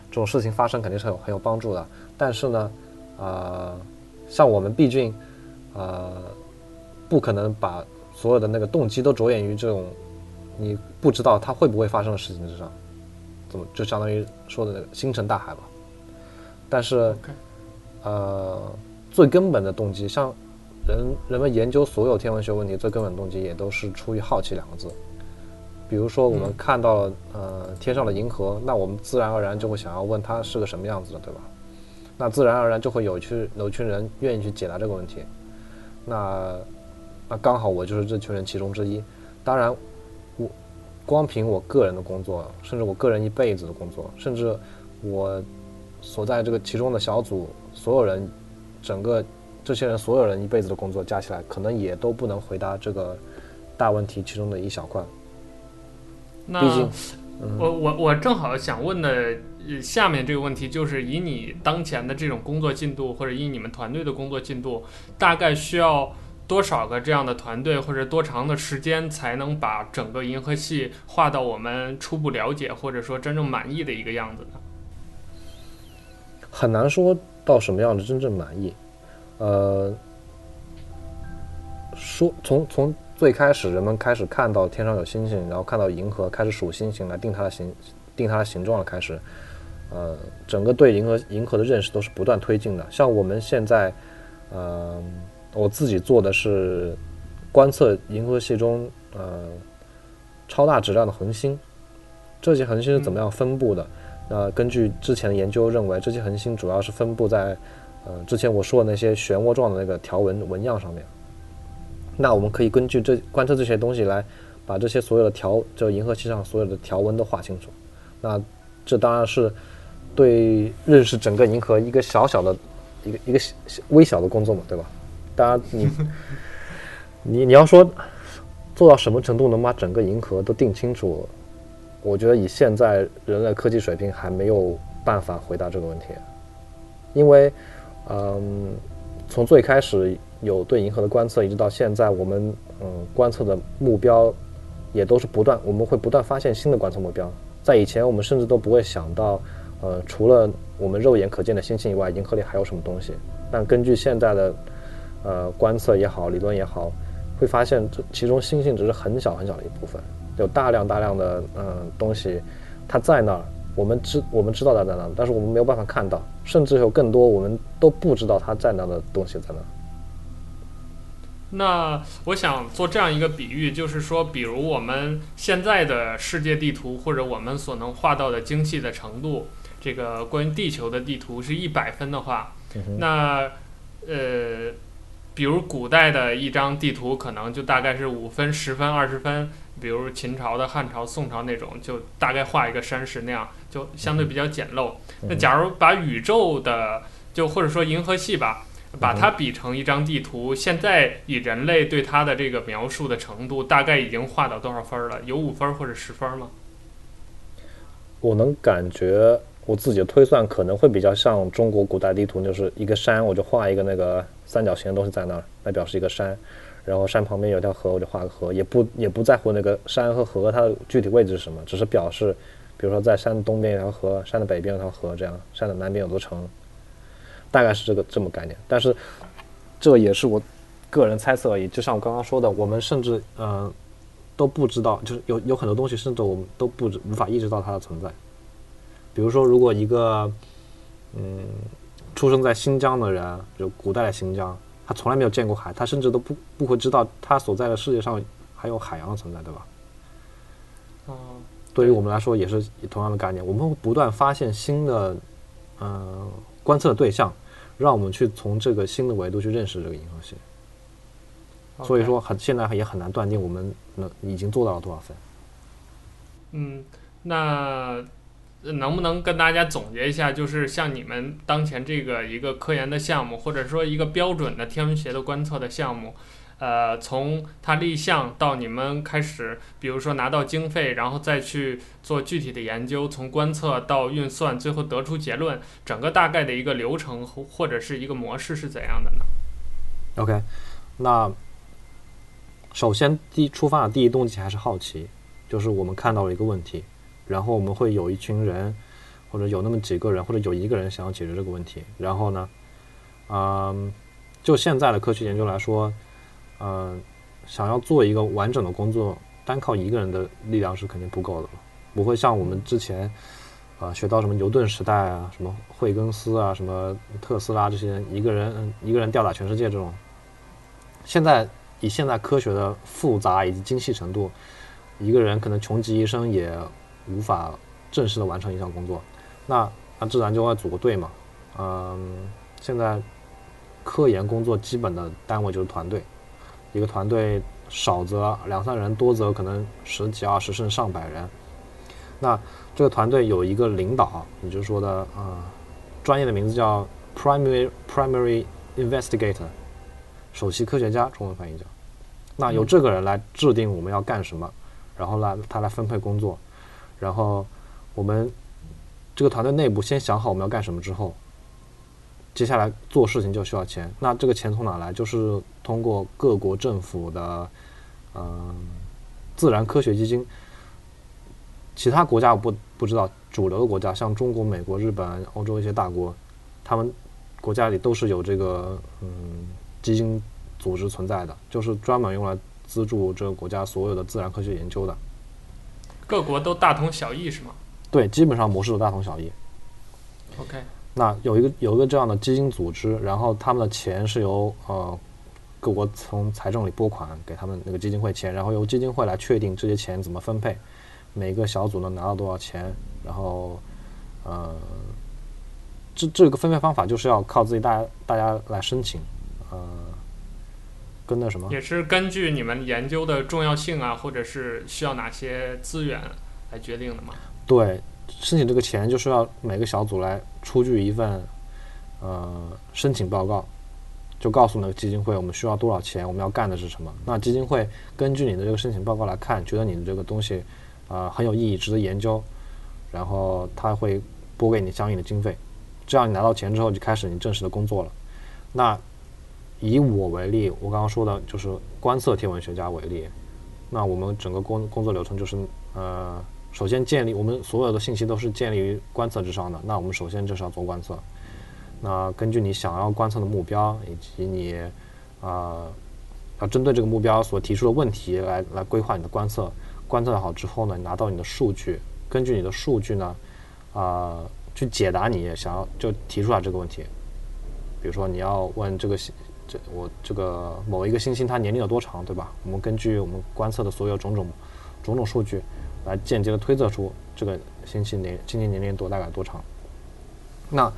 F: 这种事情发生肯定是有很有帮助的。但是呢，呃，像我们毕竟呃不可能把所有的那个动机都着眼于这种。你不知道它会不会发生的事情之上，怎么就相当于说的那个星辰大海吧？但是.呃，最根本的动机，像人人们研究所有天文学问题最根本动机也都是出于好奇两个字。比如说我们看到了呃天上的银河，那我们自然而然就会想要问它是个什么样子的，对吧？那自然而然就会有一群有一群人愿意去解答这个问题。那那刚好我就是这群人其中之一。当然，我光凭我个人的工作，甚至我个人一辈子的工作，甚至我所在这个其中的小组所有人，整个这些人所有人一辈子的工作加起来，可能也都不能回答这个大问题其中的一小块。
E: 那
F: 毕竟，
E: 嗯、我我我正好想问的下面这个问题，就是以你当前的这种工作进度，或者以你们团队的工作进度，大概需要。多少个这样的团队，或者多长的时间才能把整个银河系画到我们初步了解，或者说真正满意的一个样子呢？
F: 很难说到什么样的真正满意。呃，说从从最开始人们开始看到天上有星星，然后看到银河，开始数星星来定它的形，定它的形状了开始，呃，整个对银河银河的认识都是不断推进的。像我们现在，呃。我自己做的是观测银河系中呃超大质量的恒星，这些恒星是怎么样分布的？呃，根据之前的研究认为，这些恒星主要是分布在呃之前我说的那些漩涡状的那个条纹纹样上面。那我们可以根据这观测这些东西来把这些所有的条，就银河系上所有的条纹都画清楚。那这当然是对认识整个银河一个小小的一个一个微小的工作嘛，对吧？当然，你你你要说做到什么程度能把整个银河都定清楚，我觉得以现在人类科技水平还没有办法回答这个问题，因为嗯，从最开始有对银河的观测，一直到现在，我们嗯观测的目标也都是不断，我们会不断发现新的观测目标。在以前，我们甚至都不会想到，呃，除了我们肉眼可见的星星以外，银河里还有什么东西。但根据现在的呃，观测也好，理论也好，会发现这其中星星只是很小很小的一部分，有大量大量的嗯、呃、东西，它在那儿，我们知我们知道它在那儿，但是我们没有办法看到，甚至有更多我们都不知道它在那儿的东西在那儿。
E: 那我想做这样一个比喻，就是说，比如我们现在的世界地图，或者我们所能画到的精细的程度，这个关于地球的地图是一百分的话，嗯、那呃。比如古代的一张地图，可能就大概是五分、十分、二十分。比如秦朝的、汉朝、宋朝那种，就大概画一个山石那样，就相对比较简陋。那假如把宇宙的，就或者说银河系吧，把它比成一张地图，现在以人类对它的这个描述的程度，大概已经画到多少分了？有五分或者十分吗？
F: 我能感觉。我自己的推算可能会比较像中国古代地图，就是一个山，我就画一个那个三角形的东西在那儿，来表示一个山，然后山旁边有条河，我就画个河，也不也不在乎那个山和河它的具体位置是什么，只是表示，比如说在山东边有条河，山的北边有条河，这样，山的南边有座城，大概是这个这么概念。但是这也是我个人猜测而已，就像我刚刚说的，我们甚至嗯、呃、都不知道，就是有有很多东西，甚至我们都不知无法意识到它的存在。比如说，如果一个嗯出生在新疆的人，就古代的新疆，他从来没有见过海，他甚至都不不会知道他所在的世界上还有海洋的存在，对吧？
E: 哦，
F: 对于我们来说也是同样的概念，我们会不断发现新的嗯、呃、观测的对象，让我们去从这个新的维度去认识这个银河系。所以说很现在也很难断定我们能已经做到了多少分。
E: 嗯，那。能不能跟大家总结一下，就是像你们当前这个一个科研的项目，或者说一个标准的天文学的观测的项目，呃，从它立项到你们开始，比如说拿到经费，然后再去做具体的研究，从观测到运算，最后得出结论，整个大概的一个流程或者是一个模式是怎样的呢
F: ？OK，那首先第出发的第一动机还是好奇，就是我们看到了一个问题。然后我们会有一群人，或者有那么几个人，或者有一个人想要解决这个问题。然后呢，嗯，就现在的科学研究来说，嗯，想要做一个完整的工作，单靠一个人的力量是肯定不够的，不会像我们之前，啊，学到什么牛顿时代啊，什么惠更斯啊，什么特斯拉这些，一个人一个人吊打全世界这种。现在以现在科学的复杂以及精细程度。一个人可能穷极一生也无法正式的完成一项工作，那那自然就要组个队嘛。嗯，现在科研工作基本的单位就是团队，一个团队少则两三人，多则可能十几二十甚至上百人。那这个团队有一个领导，你就说的啊、呃，专业的名字叫 primary primary investigator，首席科学家，中文翻译叫。那由这个人来制定我们要干什么，然后呢他来分配工作，然后我们这个团队内部先想好我们要干什么之后，接下来做事情就需要钱。那这个钱从哪来？就是通过各国政府的嗯、自然科学基金。其他国家我不不知道，主流的国家像中国、美国、日本、欧洲一些大国，他们国家里都是有这个嗯基金组织存在的，就是专门用来资助这个国家所有的自然科学研究的。
E: 各国都大同小异是吗？
F: 对，基本上模式都大同小异。
E: OK，
F: 那有一个有一个这样的基金组织，然后他们的钱是由呃各国从财政里拨款给他们那个基金会钱，然后由基金会来确定这些钱怎么分配。每个小组能拿到多少钱？然后，呃，这这个分配方法就是要靠自己大家大家来申请，呃，跟那什么？
E: 也是根据你们研究的重要性啊，或者是需要哪些资源来决定的吗？
F: 对，申请这个钱就是要每个小组来出具一份，呃，申请报告，就告诉那个基金会我们需要多少钱，我们要干的是什么。那基金会根据你的这个申请报告来看，觉得你的这个东西。啊、呃，很有意义，值得研究，然后他会拨给你相应的经费，这样你拿到钱之后就开始你正式的工作了。那以我为例，我刚刚说的就是观测天文学家为例，那我们整个工工作流程就是，呃，首先建立我们所有的信息都是建立于观测之上的，那我们首先就是要做观测，那根据你想要观测的目标以及你啊、要针对这个目标所提出的问题来来规划你的观测。观测好之后呢，你拿到你的数据，根据你的数据呢，啊、去解答你想要就提出来这个问题。比如说你要问这个，这我这个某一个星星它年龄有多长，对吧？我们根据我们观测的所有种种种种数据，来间接的推测出这个星星年星星年龄多大概多长。那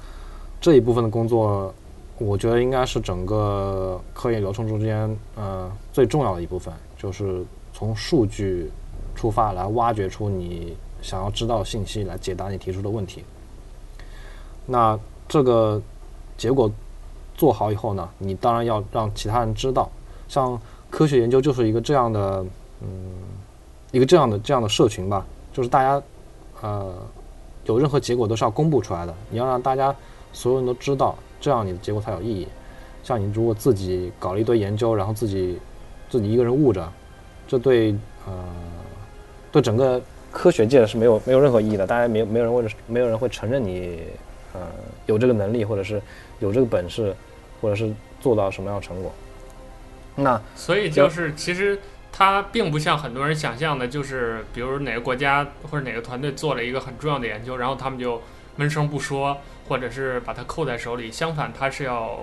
F: 这一部分的工作，我觉得应该是整个科研流程中间呃最重要的一部分，就是从数据。出发来挖掘出你想要知道的信息，来解答你提出的问题。那这个结果做好以后呢，你当然要让其他人知道。像科学研究就是一个这样的，嗯，一个这样的这样的社群吧，就是大家呃有任何结果都是要公布出来的。你要让大家所有人都知道，这样你的结果才有意义。像你如果自己搞了一堆研究，然后自己自己一个人悟着，这对呃。对整个科学界是没有没有任何意义的，大家没有没有人会没有人会承认你，呃，有这个能力，或者是有这个本事，或者是做到什么样的成果。那
E: 所以就是其实它并不像很多人想象的，就是比如哪个国家或者哪个团队做了一个很重要的研究，然后他们就闷声不说，或者是把它扣在手里。相反，它是要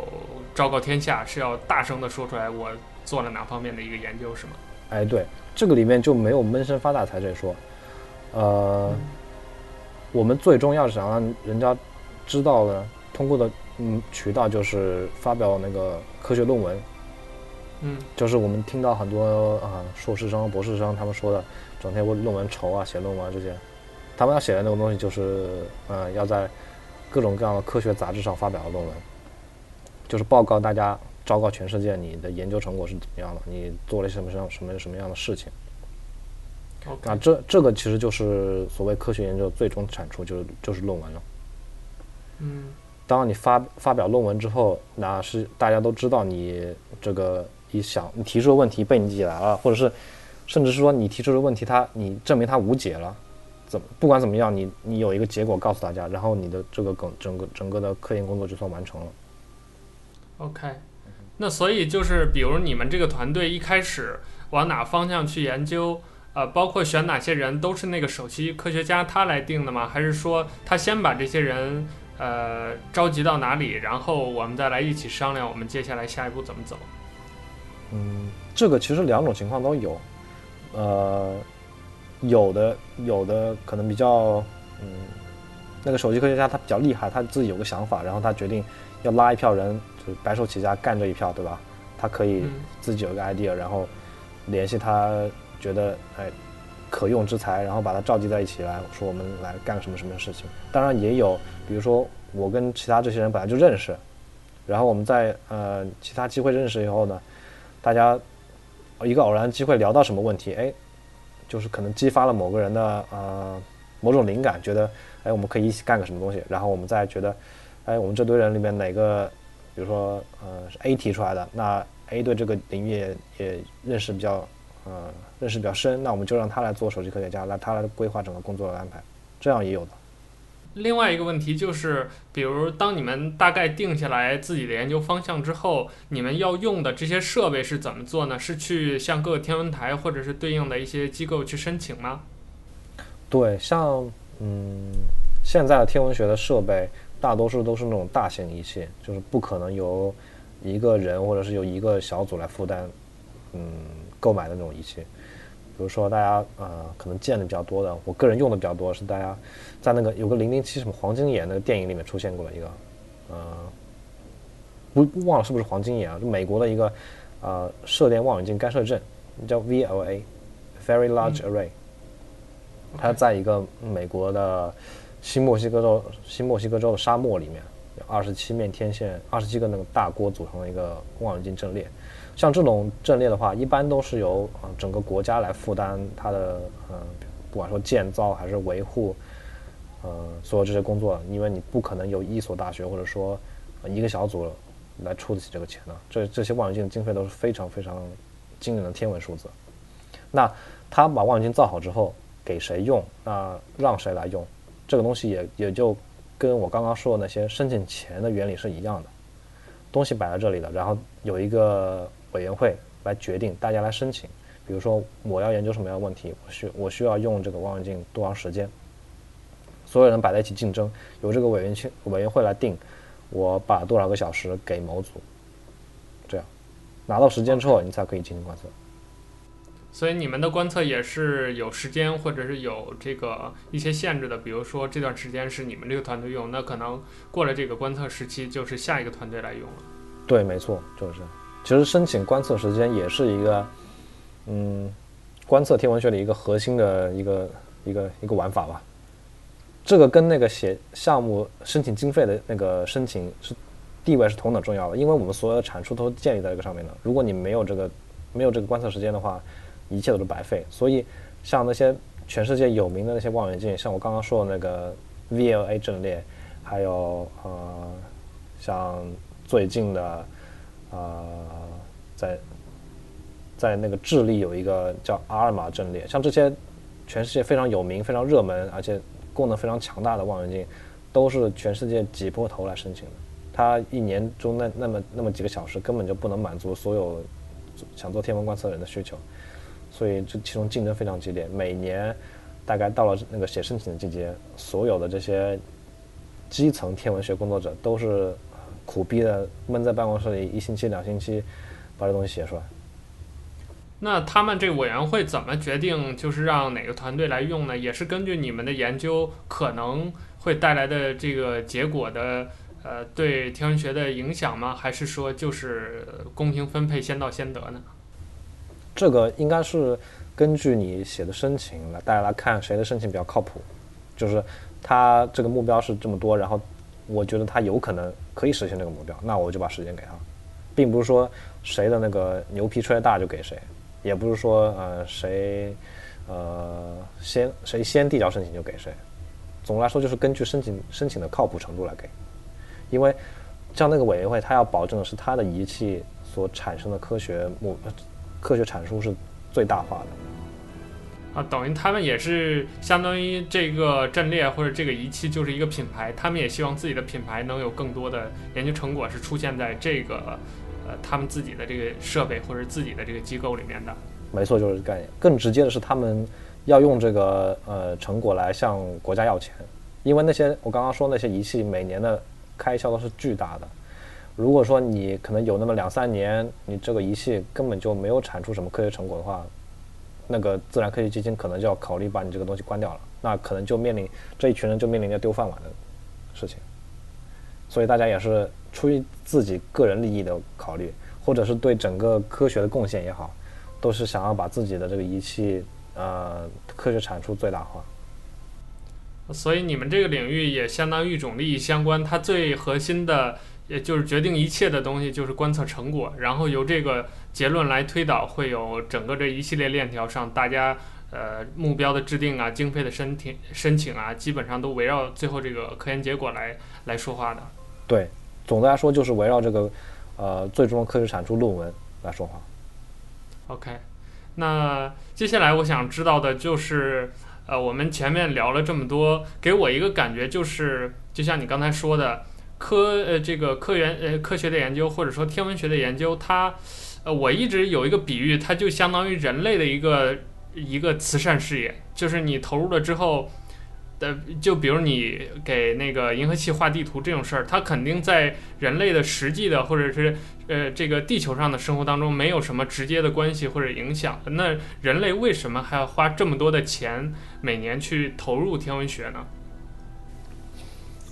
E: 昭告天下，是要大声的说出来，我做了哪方面的一个研究，是吗？
F: 哎，对。这个里面就没有闷声发大财这说，呃，嗯、我们最终要想让人家知道了，通过的嗯渠道就是发表那个科学论文，
E: 嗯，
F: 就是我们听到很多啊硕士生、博士生他们说的，整天为论文愁啊、写论文这些，他们要写的那个东西就是呃要在各种各样的科学杂志上发表的论文，就是报告大家。昭告全世界，你的研究成果是怎么样的？你做了什么什么什么什么样的事情.那这这个其实就是所谓科学研究最终产出，就是就是论文了。
E: 嗯，
F: 当你发发表论文之后，那是大家都知道你这个一想你提出的问题被你解答了，或者是甚至是说你提出的问题它你证明它无解了，怎么不管怎么样，你你有一个结果告诉大家，然后你的这个整整个整个的科研工作就算完成了。
E: OK。那所以就是，比如你们这个团队一开始往哪方向去研究，呃，包括选哪些人，都是那个首席科学家他来定的吗？还是说他先把这些人呃召集到哪里，然后我们再来一起商量，我们接下来下一步怎么走？
F: 嗯，这个其实两种情况都有，呃，有的有的可能比较嗯，那个首席科学家他比较厉害，他自己有个想法，然后他决定要拉一票人，就是白手起家干这一票，对吧？他可以自己有一个 idea，然后联系他觉得哎可用之才，然后把他召集在一起来说我们来干什么什么事情。当然也有，比如说我跟其他这些人本来就认识，然后我们在呃其他机会认识以后呢，大家一个偶然机会聊到什么问题，哎，就是可能激发了某个人的呃某种灵感，觉得哎我们可以一起干个什么东西，然后我们再觉得哎我们这堆人里面哪个。比如说，呃，是 A 提出来的，那 A 对这个领域也也认识比较，呃，认识比较深，那我们就让他来做首席科学家，来他来规划整个工作的安排，这样也有的。
E: 另外一个问题就是，比如当你们大概定下来自己的研究方向之后，你们要用的这些设备是怎么做呢？是去向各个天文台或者是对应的一些机构去申请吗？
F: 对，像嗯，现在的天文学的设备。大多数都是那种大型仪器，就是不可能由一个人或者是由一个小组来负担，嗯，购买的那种仪器。比如说大家呃可能见的比较多的，我个人用的比较多是大家在那个有个零零七什么黄金眼那个电影里面出现过的一个，呃，不忘了是不是黄金眼啊？就美国的一个呃射电望远镜干涉阵，叫 VLA，Very Large Array，它在一个美国的。新墨西哥州，新墨西哥州的沙漠里面有二十七面天线，二十七个那个大锅组成的一个望远镜阵列。像这种阵列的话，一般都是由啊整个国家来负担它的嗯，不管说建造还是维护，呃，所有这些工作，因为你不可能有一所大学或者说一个小组来出得起这个钱的。这这些望远镜的经费都是非常非常惊人的天文数字。那他把望远镜造好之后，给谁用？那让谁来用？这个东西也也就跟我刚刚说的那些申请钱的原理是一样的，东西摆在这里的，然后有一个委员会来决定，大家来申请。比如说我要研究什么样的问题，我需我需要用这个望远镜多长时间，所有人摆在一起竞争，由这个委员会委员会来定，我把多少个小时给某组，这样拿到时间之后，你才可以进行观测。
E: 所以你们的观测也是有时间或者是有这个一些限制的，比如说这段时间是你们这个团队用，那可能过了这个观测时期，就是下一个团队来用了。
F: 对，没错，就是这样。其实申请观测时间也是一个，嗯，观测天文学的一个核心的一个一个一个玩法吧。这个跟那个写项目申请经费的那个申请是地位是同等重要的，因为我们所有的产出都建立在这个上面的。如果你没有这个没有这个观测时间的话，一切都是白费，所以像那些全世界有名的那些望远镜，像我刚刚说的那个 VLA 阵列，还有呃，像最近的呃，在在那个智利有一个叫阿尔玛阵列，像这些全世界非常有名、非常热门，而且功能非常强大的望远镜，都是全世界挤破头来申请的。它一年中那那么那么几个小时，根本就不能满足所有想做天文观测的人的需求。所以这其中竞争非常激烈，每年大概到了那个写申请的季节，所有的这些基层天文学工作者都是苦逼的闷在办公室里一星期两星期把这东西写出来。
E: 那他们这个委员会怎么决定就是让哪个团队来用呢？也是根据你们的研究可能会带来的这个结果的呃对天文学的影响吗？还是说就是公平分配先到先得呢？
F: 这个应该是根据你写的申请来，大家来看谁的申请比较靠谱。就是他这个目标是这么多，然后我觉得他有可能可以实现这个目标，那我就把时间给他，并不是说谁的那个牛皮吹得大就给谁，也不是说呃谁呃先谁先递交申请就给谁。总的来说，就是根据申请申请的靠谱程度来给，因为像那个委员会，他要保证的是他的仪器所产生的科学目。科学阐述是最大化的
E: 啊，等于他们也是相当于这个阵列或者这个仪器就是一个品牌，他们也希望自己的品牌能有更多的研究成果是出现在这个呃他们自己的这个设备或者自己的这个机构里面的。
F: 没错，就是概念。更直接的是，他们要用这个呃成果来向国家要钱，因为那些我刚刚说那些仪器每年的开销都是巨大的。如果说你可能有那么两三年，你这个仪器根本就没有产出什么科学成果的话，那个自然科学基金可能就要考虑把你这个东西关掉了，那可能就面临这一群人就面临着丢饭碗的事情。所以大家也是出于自己个人利益的考虑，或者是对整个科学的贡献也好，都是想要把自己的这个仪器呃科学产出最大化。
E: 所以你们这个领域也相当于一种利益相关，它最核心的。也就是决定一切的东西，就是观测成果，然后由这个结论来推导，会有整个这一系列链条上，大家呃目标的制定啊，经费的申请申请啊，基本上都围绕最后这个科研结果来来说话的。
F: 对，总的来说就是围绕这个呃最终的科学产出论文来说话。
E: OK，那接下来我想知道的就是，呃，我们前面聊了这么多，给我一个感觉就是，就像你刚才说的。科呃，这个科研呃，科学的研究或者说天文学的研究，它，呃，我一直有一个比喻，它就相当于人类的一个一个慈善事业，就是你投入了之后，呃，就比如你给那个银河系画地图这种事儿，它肯定在人类的实际的或者是呃这个地球上的生活当中没有什么直接的关系或者影响。那人类为什么还要花这么多的钱每年去投入天文学呢？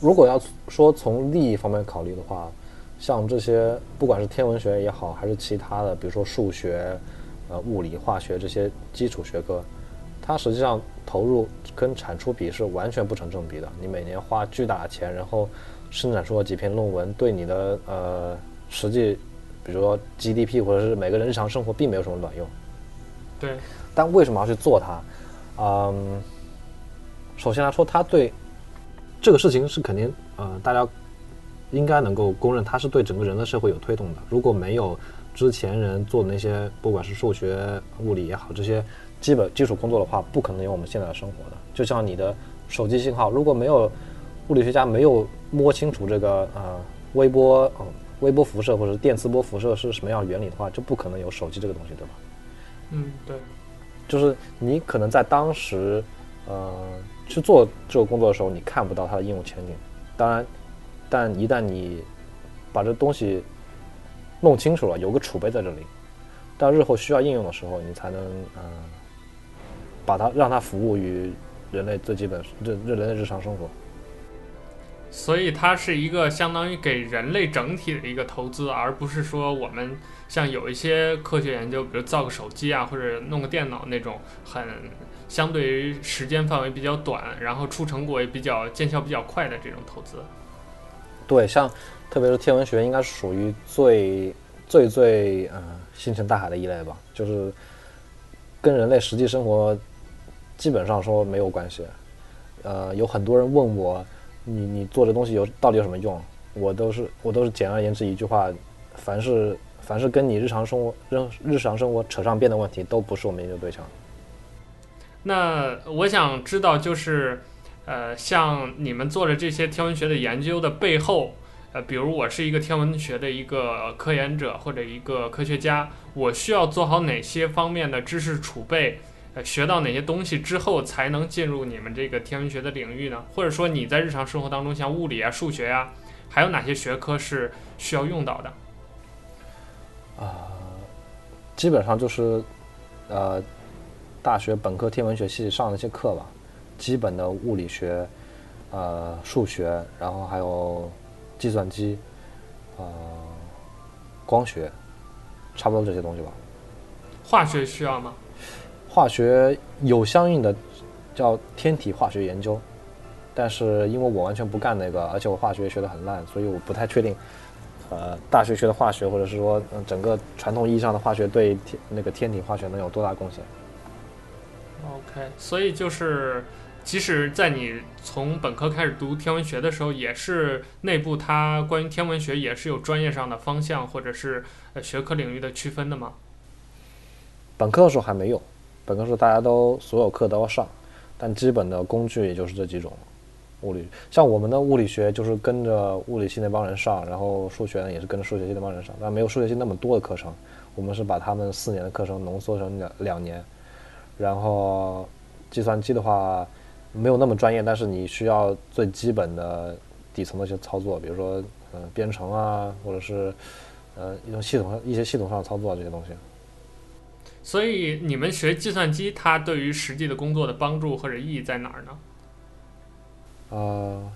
F: 如果要说从利益方面考虑的话，像这些不管是天文学也好，还是其他的，比如说数学、呃物理、化学这些基础学科，它实际上投入跟产出比是完全不成正比的。你每年花巨大的钱，然后生产出了几篇论文，对你的呃实际，比如说 GDP 或者是每个人日常生活，并没有什么卵用。
E: 对。
F: 但为什么要去做它？嗯，首先来说，它对。这个事情是肯定，呃，大家应该能够公认，它是对整个人类社会有推动的。如果没有之前人做的那些，不管是数学、物理也好，这些基本基础工作的话，不可能有我们现在的生活的。就像你的手机信号，如果没有物理学家没有摸清楚这个呃微波，微波辐射或者电磁波辐射是什么样的原理的话，就不可能有手机这个东西，对吧？
E: 嗯，对。
F: 就是你可能在当时，呃。去做这个工作的时候，你看不到它的应用前景。当然，但一旦你把这东西弄清楚了，有个储备在这里，到日后需要应用的时候，你才能嗯、把它让它服务于人类最基本这人类的日常生活。
E: 所以它是一个相当于给人类整体的一个投资，而不是说我们像有一些科学研究，比如造个手机啊，或者弄个电脑那种很。相对于时间范围比较短，然后出成果也比较见效比较快的这种投资，
F: 对，像特别是天文学，应该是属于最最最呃星辰大海的一类吧，就是跟人类实际生活基本上说没有关系。呃，有很多人问我，你你做这东西有到底有什么用？我都是我都是简而言之一句话，凡是凡是跟你日常生活日日常生活扯上边的问题，都不是我们研究对象。
E: 那我想知道，就是，呃，像你们做的这些天文学的研究的背后，呃，比如我是一个天文学的一个科研者或者一个科学家，我需要做好哪些方面的知识储备，呃，学到哪些东西之后才能进入你们这个天文学的领域呢？或者说你在日常生活当中，像物理啊、数学呀、啊，还有哪些学科是需要用到的？
F: 啊、呃，基本上就是，呃。大学本科天文学系上的一些课吧，基本的物理学，呃，数学，然后还有计算机，呃，光学，差不多这些东西吧。
E: 化学需要吗？
F: 化学有相应的叫天体化学研究，但是因为我完全不干那个，而且我化学学得很烂，所以我不太确定，呃，大学学的化学或者是说整个传统意义上的化学对天那个天体化学能有多大贡献。
E: OK，所以就是，即使在你从本科开始读天文学的时候，也是内部它关于天文学也是有专业上的方向或者是呃学科领域的区分的吗？
F: 本科的时候还没有，本科时候大家都所有课都要上，但基本的工具也就是这几种。物理像我们的物理学就是跟着物理系那帮人上，然后数学呢也是跟着数学系那帮人上，但没有数学系那么多的课程，我们是把他们四年的课程浓缩成两两年。然后，计算机的话没有那么专业，但是你需要最基本的底层的一些操作，比如说呃编程啊，或者是呃一种系统上一些系统上的操作这些东西。
E: 所以你们学计算机，它对于实际的工作的帮助或者意义在哪儿呢？
F: 呃，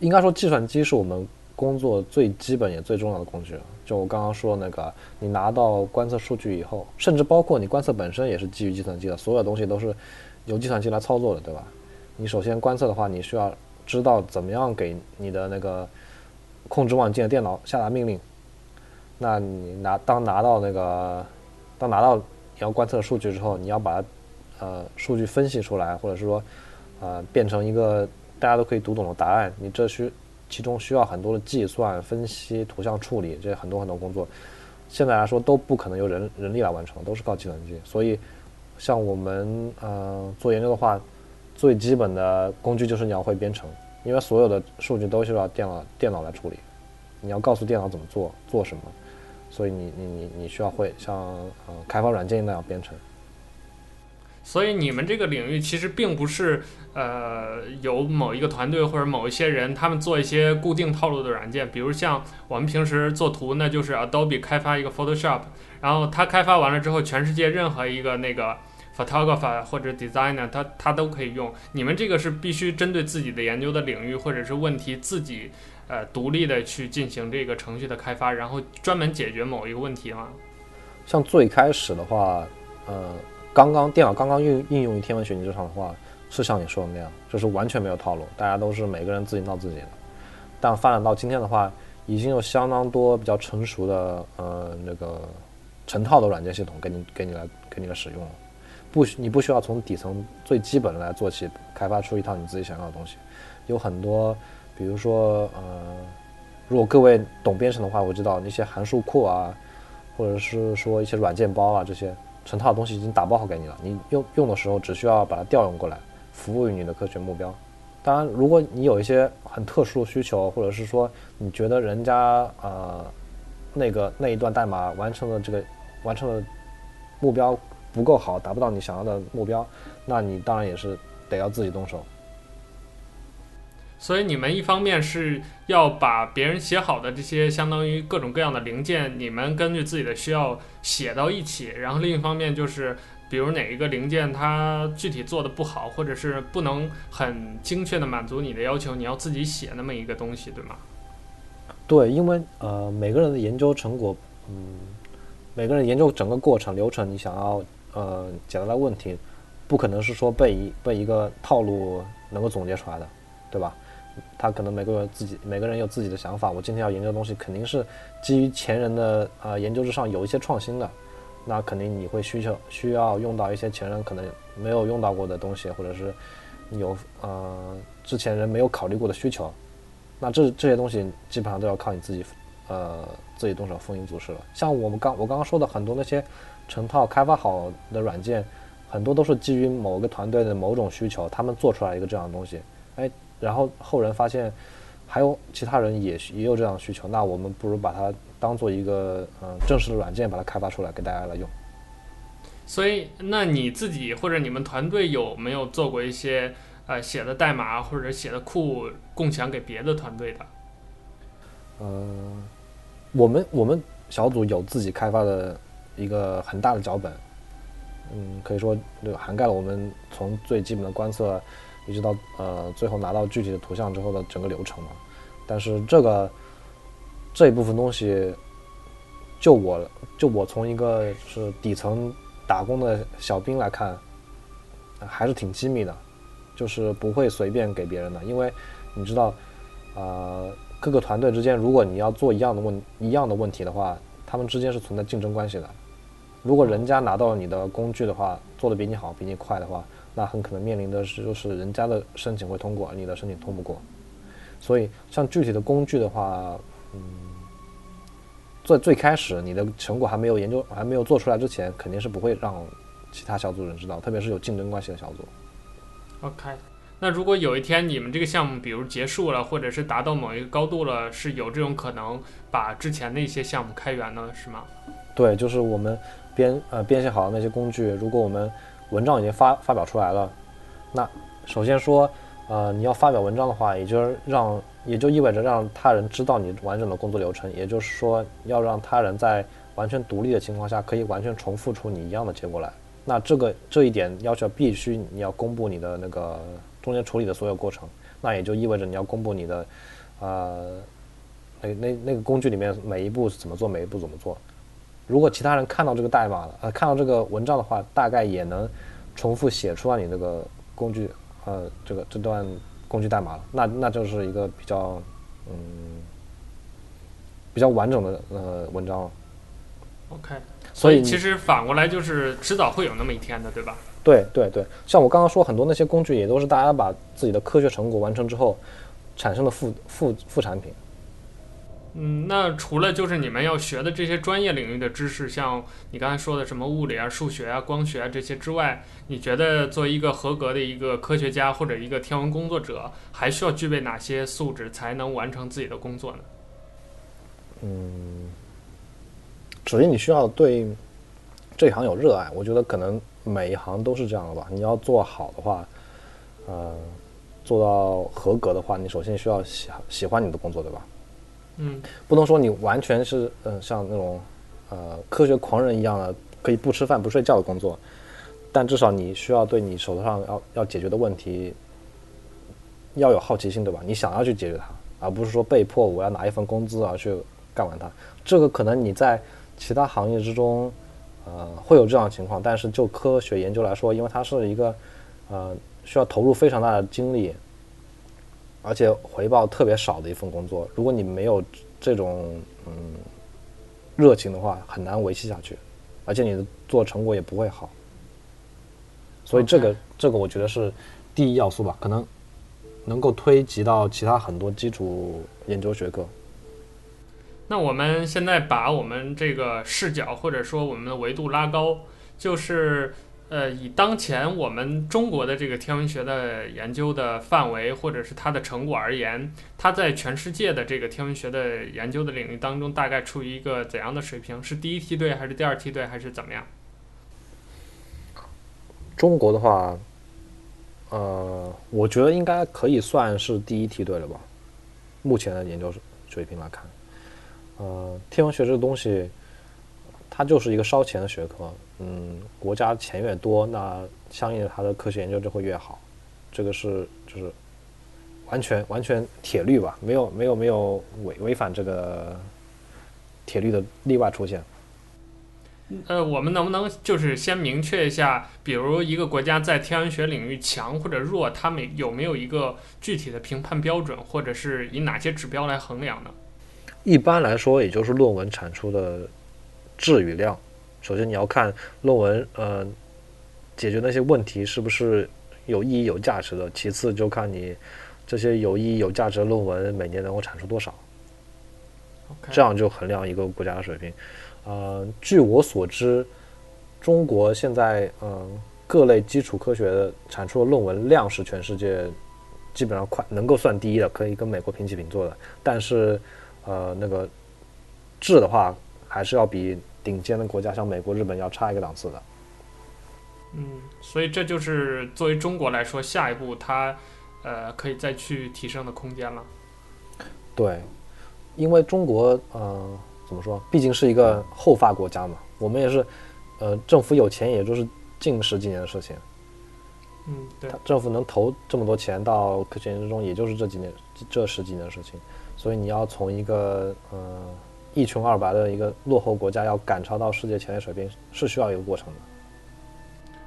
F: 应该说计算机是我们工作最基本也最重要的工具。就我刚刚说的那个，你拿到观测数据以后，甚至包括你观测本身也是基于计算机的，所有东西都是由计算机来操作的，对吧？你首先观测的话，你需要知道怎么样给你的那个控制望远镜的电脑下达命令。那你拿当拿到那个当拿到你要观测的数据之后，你要把它呃数据分析出来，或者是说呃变成一个大家都可以读懂的答案，你这需其中需要很多的计算、分析、图像处理这很多很多工作，现在来说都不可能由人人力来完成，都是靠计算机。所以像我们呃做研究的话，最基本的工具就是你要会编程，因为所有的数据都需要电脑电脑来处理，你要告诉电脑怎么做做什么。所以你你你你需要会像呃开发软件那样编程。
E: 所以你们这个领域其实并不是呃有某一个团队或者某一些人他们做一些固定套路的软件，比如像我们平时做图，那就是 Adobe 开发一个 Photoshop，然后他开发完了之后，全世界任何一个那个 photographer 或者 designer 他他都可以用。你们这个是必须针对自己的研究的领域或者是问题自己。呃，独立的去进行这个程序的开发，然后专门解决某一个问题吗？
F: 像最开始的话，呃，刚刚电脑刚刚应应用于天文学研究上的话，是像你说的那样，就是完全没有套路，大家都是每个人自己闹自己的。但发展到今天的话，已经有相当多比较成熟的呃那个成套的软件系统给你给你来给你来使用了，不需你不需要从底层最基本的来做起，开发出一套你自己想要的东西，有很多。比如说，呃，如果各位懂编程的话，我知道那些函数库啊，或者是说一些软件包啊，这些成套的东西已经打包好给你了。你用用的时候，只需要把它调用过来，服务于你的科学目标。当然，如果你有一些很特殊的需求，或者是说你觉得人家呃那个那一段代码完成的这个完成的目标不够好，达不到你想要的目标，那你当然也是得要自己动手。
E: 所以你们一方面是要把别人写好的这些相当于各种各样的零件，你们根据自己的需要写到一起，然后另一方面就是，比如哪一个零件它具体做的不好，或者是不能很精确的满足你的要求，你要自己写那么一个东西，对吗？
F: 对，因为呃每个人的研究成果，嗯，每个人研究整个过程流程，你想要呃解答的问题，不可能是说被一被一个套路能够总结出来的，对吧？他可能每个人自己每个人有自己的想法。我今天要研究的东西肯定是基于前人的呃研究之上有一些创新的，那肯定你会需求需要用到一些前人可能没有用到过的东西，或者是有呃之前人没有考虑过的需求。那这这些东西基本上都要靠你自己呃自己动手丰衣足食了。像我们刚我刚刚说的很多那些成套开发好的软件，很多都是基于某个团队的某种需求，他们做出来一个这样的东西，哎。然后后人发现，还有其他人也也有这样的需求，那我们不如把它当做一个嗯正式的软件，把它开发出来给大家来用。
E: 所以，那你自己或者你们团队有没有做过一些呃写的代码或者写的库共享给别的团队的？
F: 嗯，我们我们小组有自己开发的一个很大的脚本，嗯，可以说这个涵盖了我们从最基本的观测。一直到呃最后拿到具体的图像之后的整个流程嘛，但是这个这一部分东西，就我就我从一个是底层打工的小兵来看，还是挺机密的，就是不会随便给别人的，因为你知道，呃、各个团队之间，如果你要做一样的问一样的问题的话，他们之间是存在竞争关系的。如果人家拿到你的工具的话，做的比你好，比你快的话。那很可能面临的是，就是人家的申请会通过，你的申请通不过。所以，像具体的工具的话，嗯，在最开始你的成果还没有研究、还没有做出来之前，肯定是不会让其他小组人知道，特别是有竞争关系的小组。
E: OK，那如果有一天你们这个项目比如结束了，或者是达到某一个高度了，是有这种可能把之前的一些项目开源呢？是吗？
F: 对，就是我们编呃编写好的那些工具，如果我们文章已经发发表出来了，那首先说，呃，你要发表文章的话，也就是让也就意味着让他人知道你完整的工作流程，也就是说，要让他人在完全独立的情况下，可以完全重复出你一样的结果来。那这个这一点要求必须你要公布你的那个中间处理的所有过程，那也就意味着你要公布你的，呃，那那那个工具里面每一步怎么做，每一步怎么做。如果其他人看到这个代码了，呃，看到这个文章的话，大概也能重复写出来你这个工具，呃，这个这段工具代码了。那那就是一个比较，嗯，比较完整的呃文章了。
E: OK。
F: 所以
E: 其实反过来就是迟早会有那么一天的，对吧？
F: 对对对，像我刚刚说，很多那些工具也都是大家把自己的科学成果完成之后产生的副副副产品。
E: 嗯，那除了就是你们要学的这些专业领域的知识，像你刚才说的什么物理啊、数学啊、光学啊这些之外，你觉得作为一个合格的一个科学家或者一个天文工作者，还需要具备哪些素质才能完成自己的工作呢？
F: 嗯。首先，你需要对这行有热爱。我觉得可能每一行都是这样的吧。你要做好的话，呃，做到合格的话，你首先需要喜喜欢你的工作，对吧？
E: 嗯，
F: 不能说你完全是嗯、像那种呃科学狂人一样的可以不吃饭不睡觉的工作，但至少你需要对你手头上要要解决的问题要有好奇心，对吧？你想要去解决它，而不是说被迫我要拿一份工资而去干完它。这个可能你在其他行业之中，呃，会有这样的情况，但是就科学研究来说，因为它是一个，呃，需要投入非常大的精力，而且回报特别少的一份工作。如果你没有这种嗯热情的话，很难维系下去，而且你的做成果也不会好。所以这个.这个我觉得是第一要素吧，可能能够推及到其他很多基础研究学科。
E: 那我们现在把我们这个视角或者说我们的维度拉高，就是呃，以当前我们中国的这个天文学的研究的范围或者是它的成果而言，它在全世界的这个天文学的研究的领域当中，大概处于一个怎样的水平？是第一梯队还是第二梯队还是怎么样？
F: 中国的话，呃，我觉得应该可以算是第一梯队了吧？目前的研究水平来看。呃，天文学这个东西，它就是一个烧钱的学科。嗯，国家钱越多，那相应的它的科学研究就会越好。这个是就是完全完全铁律吧？没有没有没有违违反这个铁律的例外出现。
E: 呃，我们能不能就是先明确一下，比如一个国家在天文学领域强或者弱，他们有没有一个具体的评判标准，或者是以哪些指标来衡量呢？
F: 一般来说，也就是论文产出的质与量。首先，你要看论文，呃，解决那些问题是不是有意义、有价值的。其次，就看你这些有意义、有价值的论文每年能够产出多少。这样就衡量一个国家的水平。呃，据我所知，中国现在嗯、呃、各类基础科学的产出的论文量是全世界基本上快能够算第一的，可以跟美国平起平坐的。但是呃，那个质的话，还是要比顶尖的国家像美国、日本要差一个档次的。
E: 嗯，所以这就是作为中国来说，下一步它呃可以再去提升的空间了。
F: 对，因为中国呃怎么说，毕竟是一个后发国家嘛，我们也是呃政府有钱，也就是近十几年的事情。
E: 嗯，对，
F: 政府能投这么多钱到科学研究中，也就是这几年这十几年的事情。所以你要从一个呃一穷二白的一个落后国家，要赶超到世界前列水平，是需要一个过程的。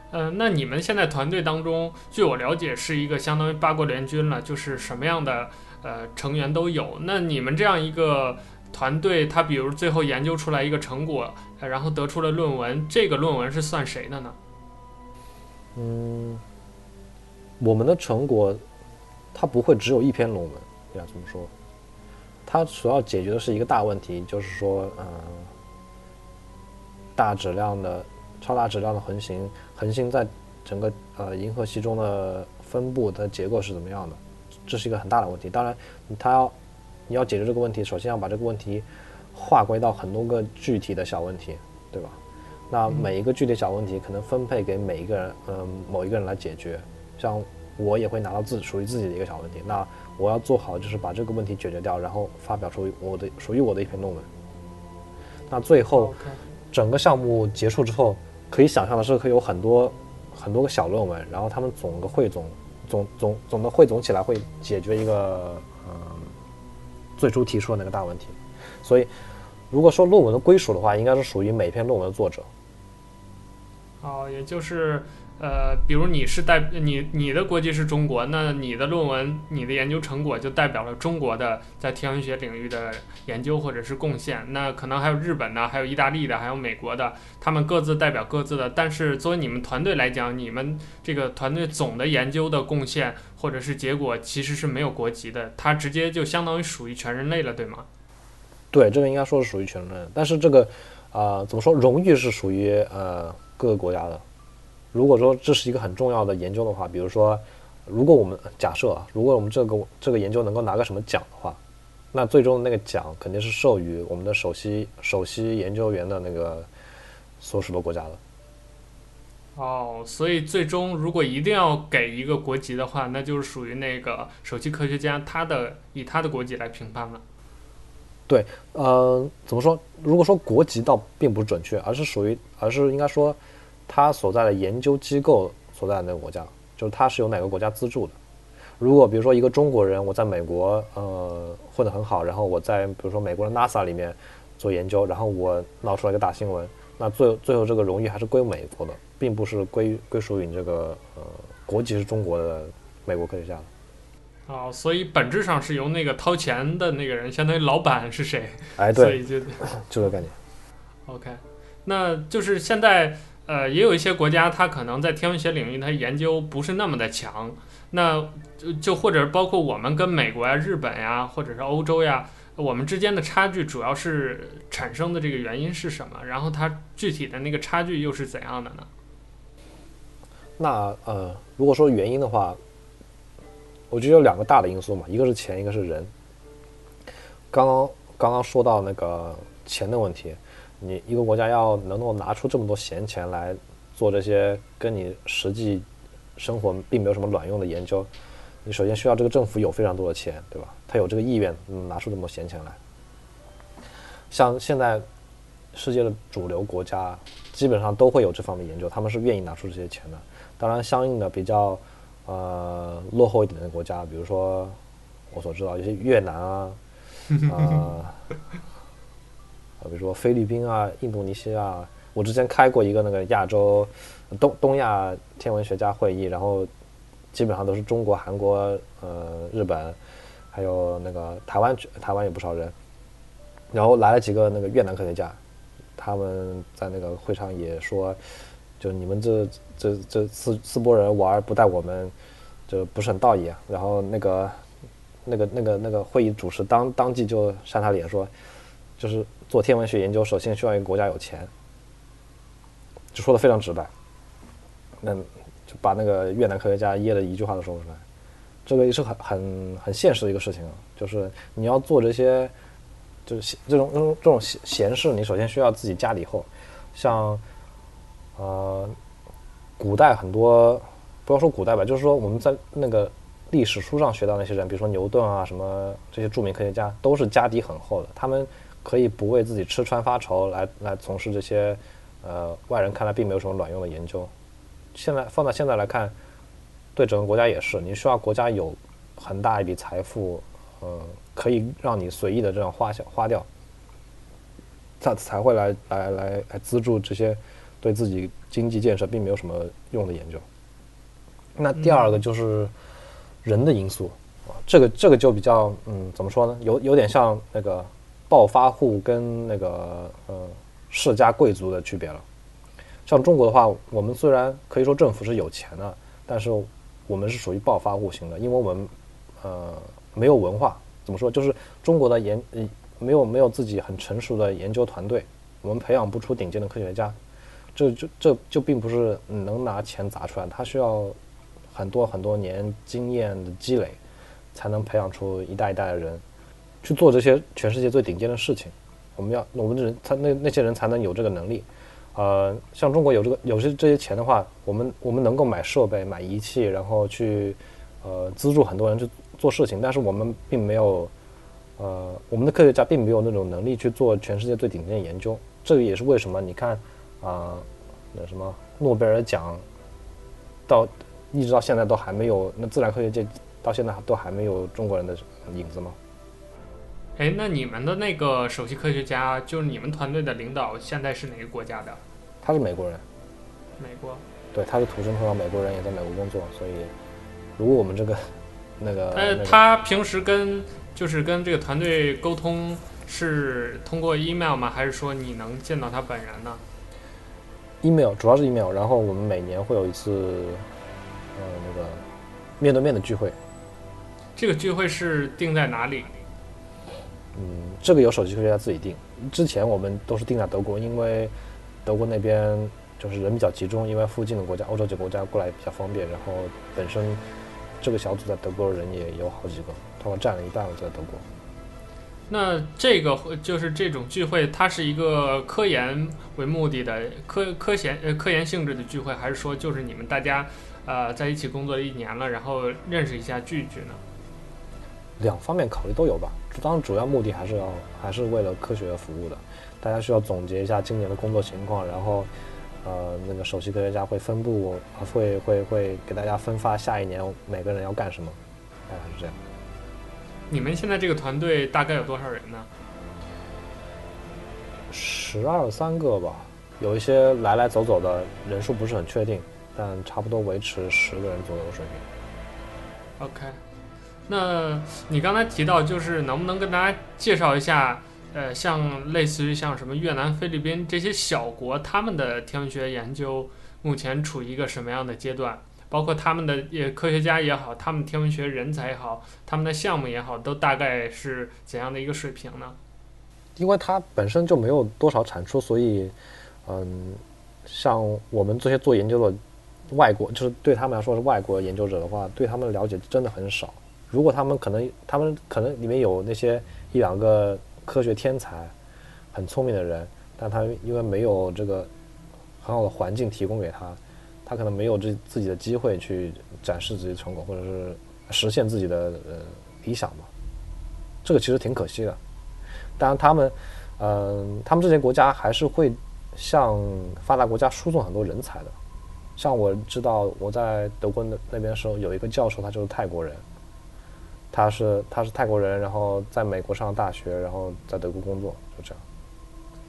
E: 呃，那你们现在团队当中，据我了解，是一个相当于八国联军了，就是什么样的呃成员都有。那你们这样一个团队，他比如最后研究出来一个成果，呃，然后得出了论文，这个论文是算谁的呢？
F: 嗯，我们的成果，它不会只有一篇论文，要这么说。它主要解决的是一个大问题，就是说，嗯、大质量的、超大质量的恒星，恒星在整个呃银河系中的分布的结构是怎么样的？这是一个很大的问题。当然，它要你要解决这个问题，首先要把这个问题划归到很多个具体的小问题，对吧？那每一个具体小问题可能分配给每一个人，嗯、某一个人来解决。像我也会拿到自属于自己的一个小问题，那我要做好就是把这个问题解决掉，然后发表出我的属于我的一篇论文。那最后整个项目结束之后，可以想象的是，可以有很多很多个小论文，然后他们总个汇总总总总的汇总起来，会解决一个嗯最初提出的那个大问题。所以，如果说论文的归属的话，应该是属于每篇论文的作者。
E: 哦，也就是。呃，比如你是代你你的国籍是中国，那你的论文、你的研究成果就代表了中国的在天文学领域的研究或者是贡献。那可能还有日本的，还有意大利的，还有美国的，他们各自代表各自的。但是作为你们团队来讲，你们这个团队总的研究的贡献或者是结果其实是没有国籍的，它直接就相当于属于全人类了，对吗？
F: 对，这个应该说是属于全人类。但是这个啊、呃，怎么说？荣誉是属于呃各个国家的。如果说这是一个很重要的研究的话，比如说，如果我们假设啊，如果我们这个这个研究能够拿个什么奖的话，那最终的那个奖肯定是授予我们的首席首席研究员的那个所属的国家的。
E: 哦，所以最终如果一定要给一个国籍的话，那就是属于那个首席科学家他的以他的国籍来评判了。
F: 对，呃，怎么说？如果说国籍倒并不准确，而是属于，而是应该说。他所在的研究机构所在的那个国家，就是他是由哪个国家资助的。如果比如说一个中国人，我在美国呃混得很好，然后我在比如说美国的 NASA 里面做研究，然后我闹出来一个大新闻，那最最后这个荣誉还是归美国的，并不是归归属于你这个呃国籍是中国的美国科学家的。
E: 哦，所以本质上是由那个掏钱的那个人，相当于老板是谁？
F: 哎，对，
E: 所以就
F: 这个概念。
E: OK，那就是现在。呃，也有一些国家，它可能在天文学领域，它研究不是那么的强。那就就或者包括我们跟美国呀、日本呀，或者是欧洲呀，我们之间的差距主要是产生的这个原因是什么？然后它具体的那个差距又是怎样的呢？
F: 那呃，如果说原因的话，我觉得有两个大的因素嘛，一个是钱，一个是人。刚刚刚刚说到那个钱的问题。你一个国家要能够拿出这么多闲钱来做这些跟你实际生活并没有什么卵用的研究，你首先需要这个政府有非常多的钱，对吧？他有这个意愿，拿出这么多闲钱来。像现在世界的主流国家基本上都会有这方面研究，他们是愿意拿出这些钱的。当然，相应的比较呃落后一点的国家，比如说我所知道一些越南啊，呃。比如说菲律宾啊、印度尼西亚，我之前开过一个那个亚洲东东亚天文学家会议，然后基本上都是中国、韩国、呃日本，还有那个台湾，台湾有不少人，然后来了几个那个越南科学家，他们在那个会上也说，就你们这这这四四波人玩不带我们，就不是很道义啊。然后那个那个那个那个会议主持当当即就扇他脸说，就是。做天文学研究，首先需要一个国家有钱，就说的非常直白。那就把那个越南科学家噎的一句话都说不出来。这个也是很很很现实的一个事情，就是你要做这些，就是这种这种这种闲闲事，你首先需要自己家里厚。像呃，古代很多，不要说古代吧，就是说我们在那个历史书上学到那些人，比如说牛顿啊，什么这些著名科学家，都是家底很厚的，他们。可以不为自己吃穿发愁来来从事这些，呃，外人看来并没有什么卵用的研究。现在放在现在来看，对整个国家也是，你需要国家有很大一笔财富，呃，可以让你随意的这样花销花掉，才才会来来来来资助这些对自己经济建设并没有什么用的研究。那第二个就是人的因素，这个这个就比较，嗯，怎么说呢？有有点像那个。暴发户跟那个呃世家贵族的区别了。像中国的话，我们虽然可以说政府是有钱的，但是我们是属于暴发户型的，因为我们呃没有文化。怎么说？就是中国的研呃没有没有自己很成熟的研究团队，我们培养不出顶尖的科学家。这就这就并不是能拿钱砸出来，它需要很多很多年经验的积累，才能培养出一代一代的人。去做这些全世界最顶尖的事情，我们要我们的人他那那些人才能有这个能力，呃，像中国有这个有些这些钱的话，我们我们能够买设备、买仪器，然后去呃资助很多人去做事情，但是我们并没有，呃，我们的科学家并没有那种能力去做全世界最顶尖的研究。这个也是为什么你看啊、那什么诺贝尔奖到一直到现在都还没有，那自然科学界到现在都还没有中国人的影子吗？
E: 哎，那你们的那个首席科学家，就是你们团队的领导，现在是哪个国家的？
F: 他是美国人。
E: 美国。对，
F: 他是土生土长美国人，也在美国工作，所以如果我们这个那个……
E: 呃，
F: 那个、
E: 他平时跟就是跟这个团队沟通是通过 email 吗？还是说你能见到他本人呢
F: ？email 主要是 email，然后我们每年会有一次呃那个面对面的聚会。
E: 这个聚会是定在哪里？
F: 嗯，这个由首席科学家自己定。之前我们都是定在德国，因为德国那边就是人比较集中，因为附近的国家，欧洲几个国家过来比较方便。然后本身这个小组在德国的人也有好几个，他们占了一半在德国。
E: 那这个就是这种聚会，它是一个科研为目的的科科研呃科研性质的聚会，还是说就是你们大家呃在一起工作了一年了，然后认识一下聚一聚呢？
F: 两方面考虑都有吧，当然主要目的还是要还是为了科学服务的。大家需要总结一下今年的工作情况，然后，呃，那个首席科学家会分布，会会会给大家分发下一年每个人要干什么，大概是这样。
E: 你们现在这个团队大概有多少人呢？
F: 十二三个吧，有一些来来走走的人数不是很确定，但差不多维持十个人左右的水平。
E: OK。那你刚才提到，就是能不能跟大家介绍一下，呃，像类似于像什么越南、菲律宾这些小国，他们的天文学研究目前处于一个什么样的阶段？包括他们的也科学家也好，他们天文学人才也好，他们的项目也好，都大概是怎样的一个水平呢？
F: 因为它本身就没有多少产出，所以，嗯，像我们这些做研究的外国，就是对他们来说是外国研究者的话，对他们的了解真的很少。如果他们可能，他们可能里面有那些一两个科学天才，很聪明的人，但他因为没有这个很好的环境提供给他，他可能没有这自己的机会去展示自己的成果，或者是实现自己的呃理想嘛。这个其实挺可惜的。当然，他们，嗯、他们这些国家还是会向发达国家输送很多人才的。像我知道我在德国那那边的时候，有一个教授，他就是泰国人。他是他是泰国人，然后在美国上大学，然后在德国工作，就这样。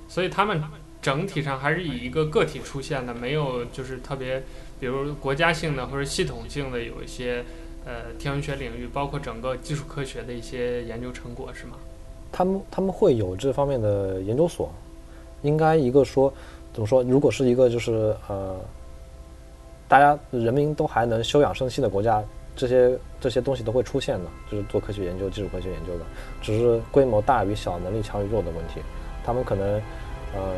E: 所以他们整体上还是以一个个体出现的，没有就是特别，比如国家性的或者系统性的有一些呃天文学领域，包括整个基础科学的一些研究成果，是吗？
F: 他们他们会有这方面的研究所，应该一个说怎么说？如果是一个就是呃，大家人民都还能休养生息的国家。这些这些东西都会出现的，就是做科学研究、基础科学研究的，只是规模大与小、能力强与弱的问题。他们可能，呃，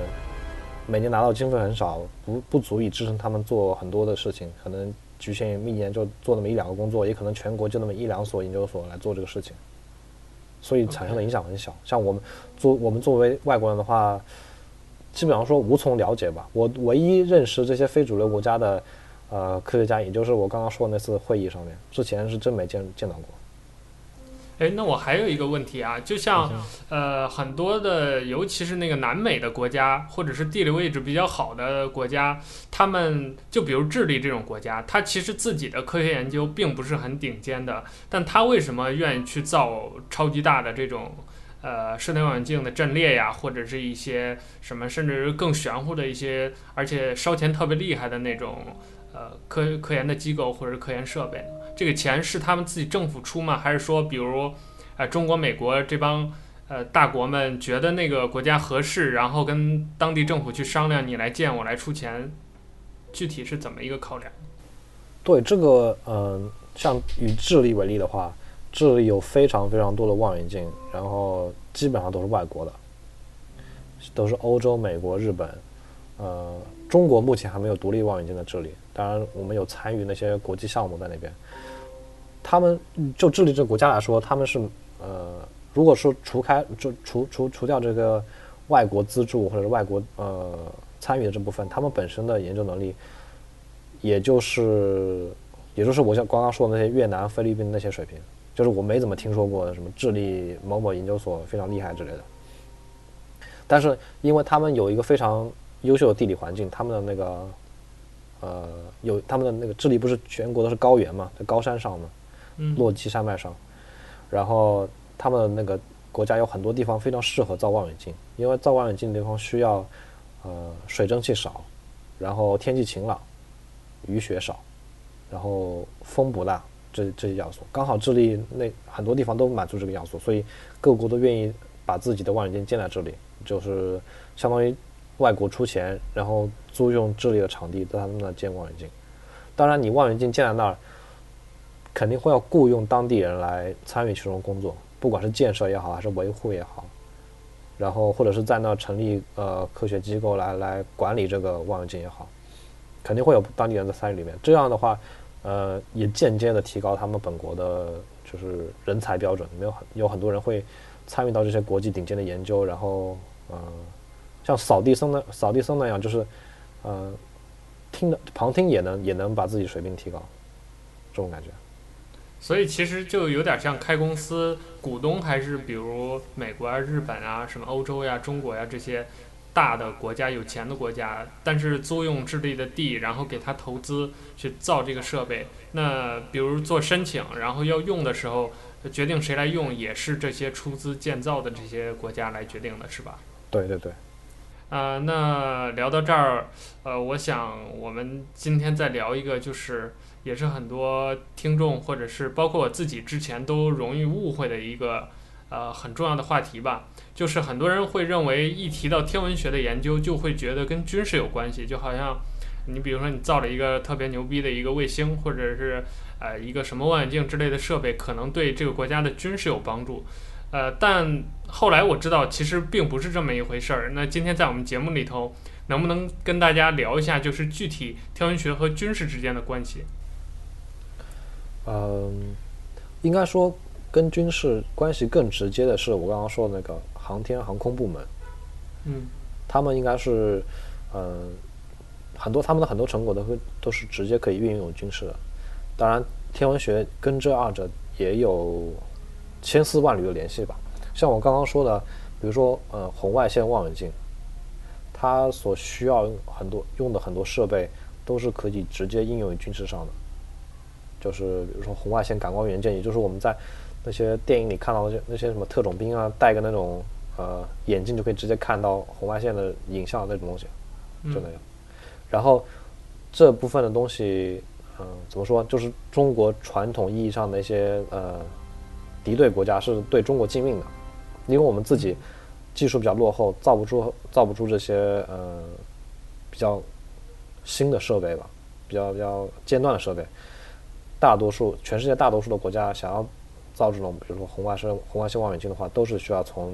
F: 每年拿到经费很少，不不足以支撑他们做很多的事情，可能局限于一年就做那么一两个工作，也可能全国就那么一两所研究所来做这个事情，所以产生的影响很小。像我们作我们作为外国人的话，基本上说无从了解吧。我唯一认识这些非主流国家的。呃，科学家，也就是我刚刚说的那次会议上面，之前是真没见见到过。
E: 哎，那我还有一个问题啊，就像呃很多的，尤其是那个南美的国家，或者是地理位置比较好的国家，他们就比如智利这种国家，它其实自己的科学研究并不是很顶尖的，但它为什么愿意去造超级大的这种呃射电望远镜的阵列呀，或者是一些什么甚至更玄乎的一些，而且烧钱特别厉害的那种。呃，科科研的机构或者是科研设备，这个钱是他们自己政府出吗？还是说，比如，呃，中国、美国这帮呃大国们觉得那个国家合适，然后跟当地政府去商量，你来建，我来出钱，具体是怎么一个考量？
F: 对这个，嗯、像以智利为例的话，智利有非常非常多的望远镜，然后基本上都是外国的，都是欧洲、美国、日本，呃，中国目前还没有独立望远镜的智利。当然，我们有参与那些国际项目在那边。他们就智利这个国家来说，他们是呃，如果说除开就除除除掉这个外国资助或者是外国呃参与的这部分，他们本身的研究能力，也就是也就是我像刚刚说的那些越南、菲律宾那些水平，就是我没怎么听说过什么智利某某研究所非常厉害之类的。但是因为他们有一个非常优秀的地理环境，他们的那个呃有他们的那个智利不是全国都是高原嘛，在高山上嘛，落基山脉上，然后他们的那个国家有很多地方非常适合造望远镜，因为造望远镜的地方需要呃水蒸气少，然后天气晴朗，雨雪少，然后风不大，这这些要素刚好智利那很多地方都满足这个要素，所以各国都愿意把自己的望远镜建在这里。就是相当于外国出钱，然后租用智利的场地在他们那建望远镜。当然，你望远镜建在那儿，肯定会要雇佣当地人来参与其中工作，不管是建设也好，还是维护也好，然后或者是在那成立呃科学机构来来管理这个望远镜也好，肯定会有当地人在参与里面。这样的话，呃，也间接的提高他们本国的就是人才标准。没有很有很多人会参与到这些国际顶尖的研究，然后。嗯，像扫地僧的扫地僧那样，就是，呃，听的旁听也能也能把自己水平提高，这种感觉。
E: 所以其实就有点像开公司，股东还是比如美国啊、日本啊、什么欧洲呀、中国呀这些大的国家、有钱的国家，但是租用智利的地，然后给他投资去造这个设备。那比如做申请，然后要用的时候，决定谁来用，也是这些出资建造的这些国家来决定的，是吧？
F: 对对对，
E: 啊、那聊到这儿，呃，我想我们今天再聊一个，就是也是很多听众或者是包括我自己之前都容易误会的一个呃很重要的话题吧，就是很多人会认为一提到天文学的研究，就会觉得跟军事有关系，就好像你比如说你造了一个特别牛逼的一个卫星，或者是呃一个什么望远镜之类的设备，可能对这个国家的军事有帮助。呃，但后来我知道，其实并不是这么一回事儿。那今天在我们节目里头，能不能跟大家聊一下，就是具体天文学和军事之间的关系？
F: 嗯，应该说跟军事关系更直接的是我刚刚说的那个航天航空部门。
E: 嗯，
F: 他们应该是，嗯，很多他们的很多成果都会都是直接可以运用军事的。当然，天文学跟这二者也有。千丝万缕的联系吧，像我刚刚说的，比如说，呃，红外线望远镜，它所需要很多用的很多设备，都是可以直接应用于军事上的。就是比如说红外线感光元件，也就是我们在那些电影里看到的那些那些什么特种兵啊，戴个那种呃眼镜就可以直接看到红外线的影像那种东西，就那样。然后这部分的东西，嗯、呃，怎么说，就是中国传统意义上的一些呃。敌对国家是对中国禁运的，因为我们自己技术比较落后，造不出造不出这些呃比较新的设备吧，比较比较尖端的设备。大多数全世界大多数的国家想要造这种，比如说红外线红外线望远镜的话，都是需要从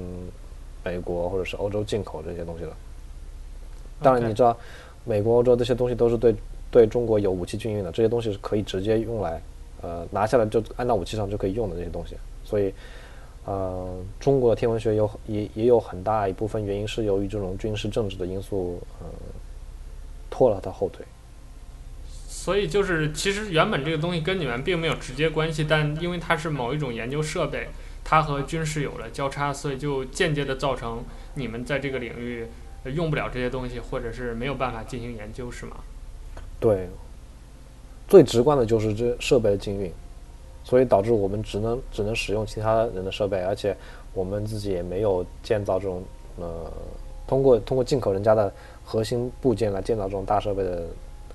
F: 美国或者是欧洲进口这些东西的。当然，你知道美国、欧洲这些东西都是对对中国有武器禁运的，这些东西是可以直接用来呃拿下来就按到武器上就可以用的这些东西。所以，呃，中国的天文学有也也有很大一部分原因是由于这种军事政治的因素，呃，拖了他后腿。
E: 所以就是，其实原本这个东西跟你们并没有直接关系，但因为它是某一种研究设备，它和军事有了交叉，所以就间接的造成你们在这个领域用不了这些东西，或者是没有办法进行研究，是吗？
F: 对，最直观的就是这设备的禁运。所以导致我们只能只能使用其他人的设备，而且我们自己也没有建造这种呃，通过通过进口人家的核心部件来建造这种大设备的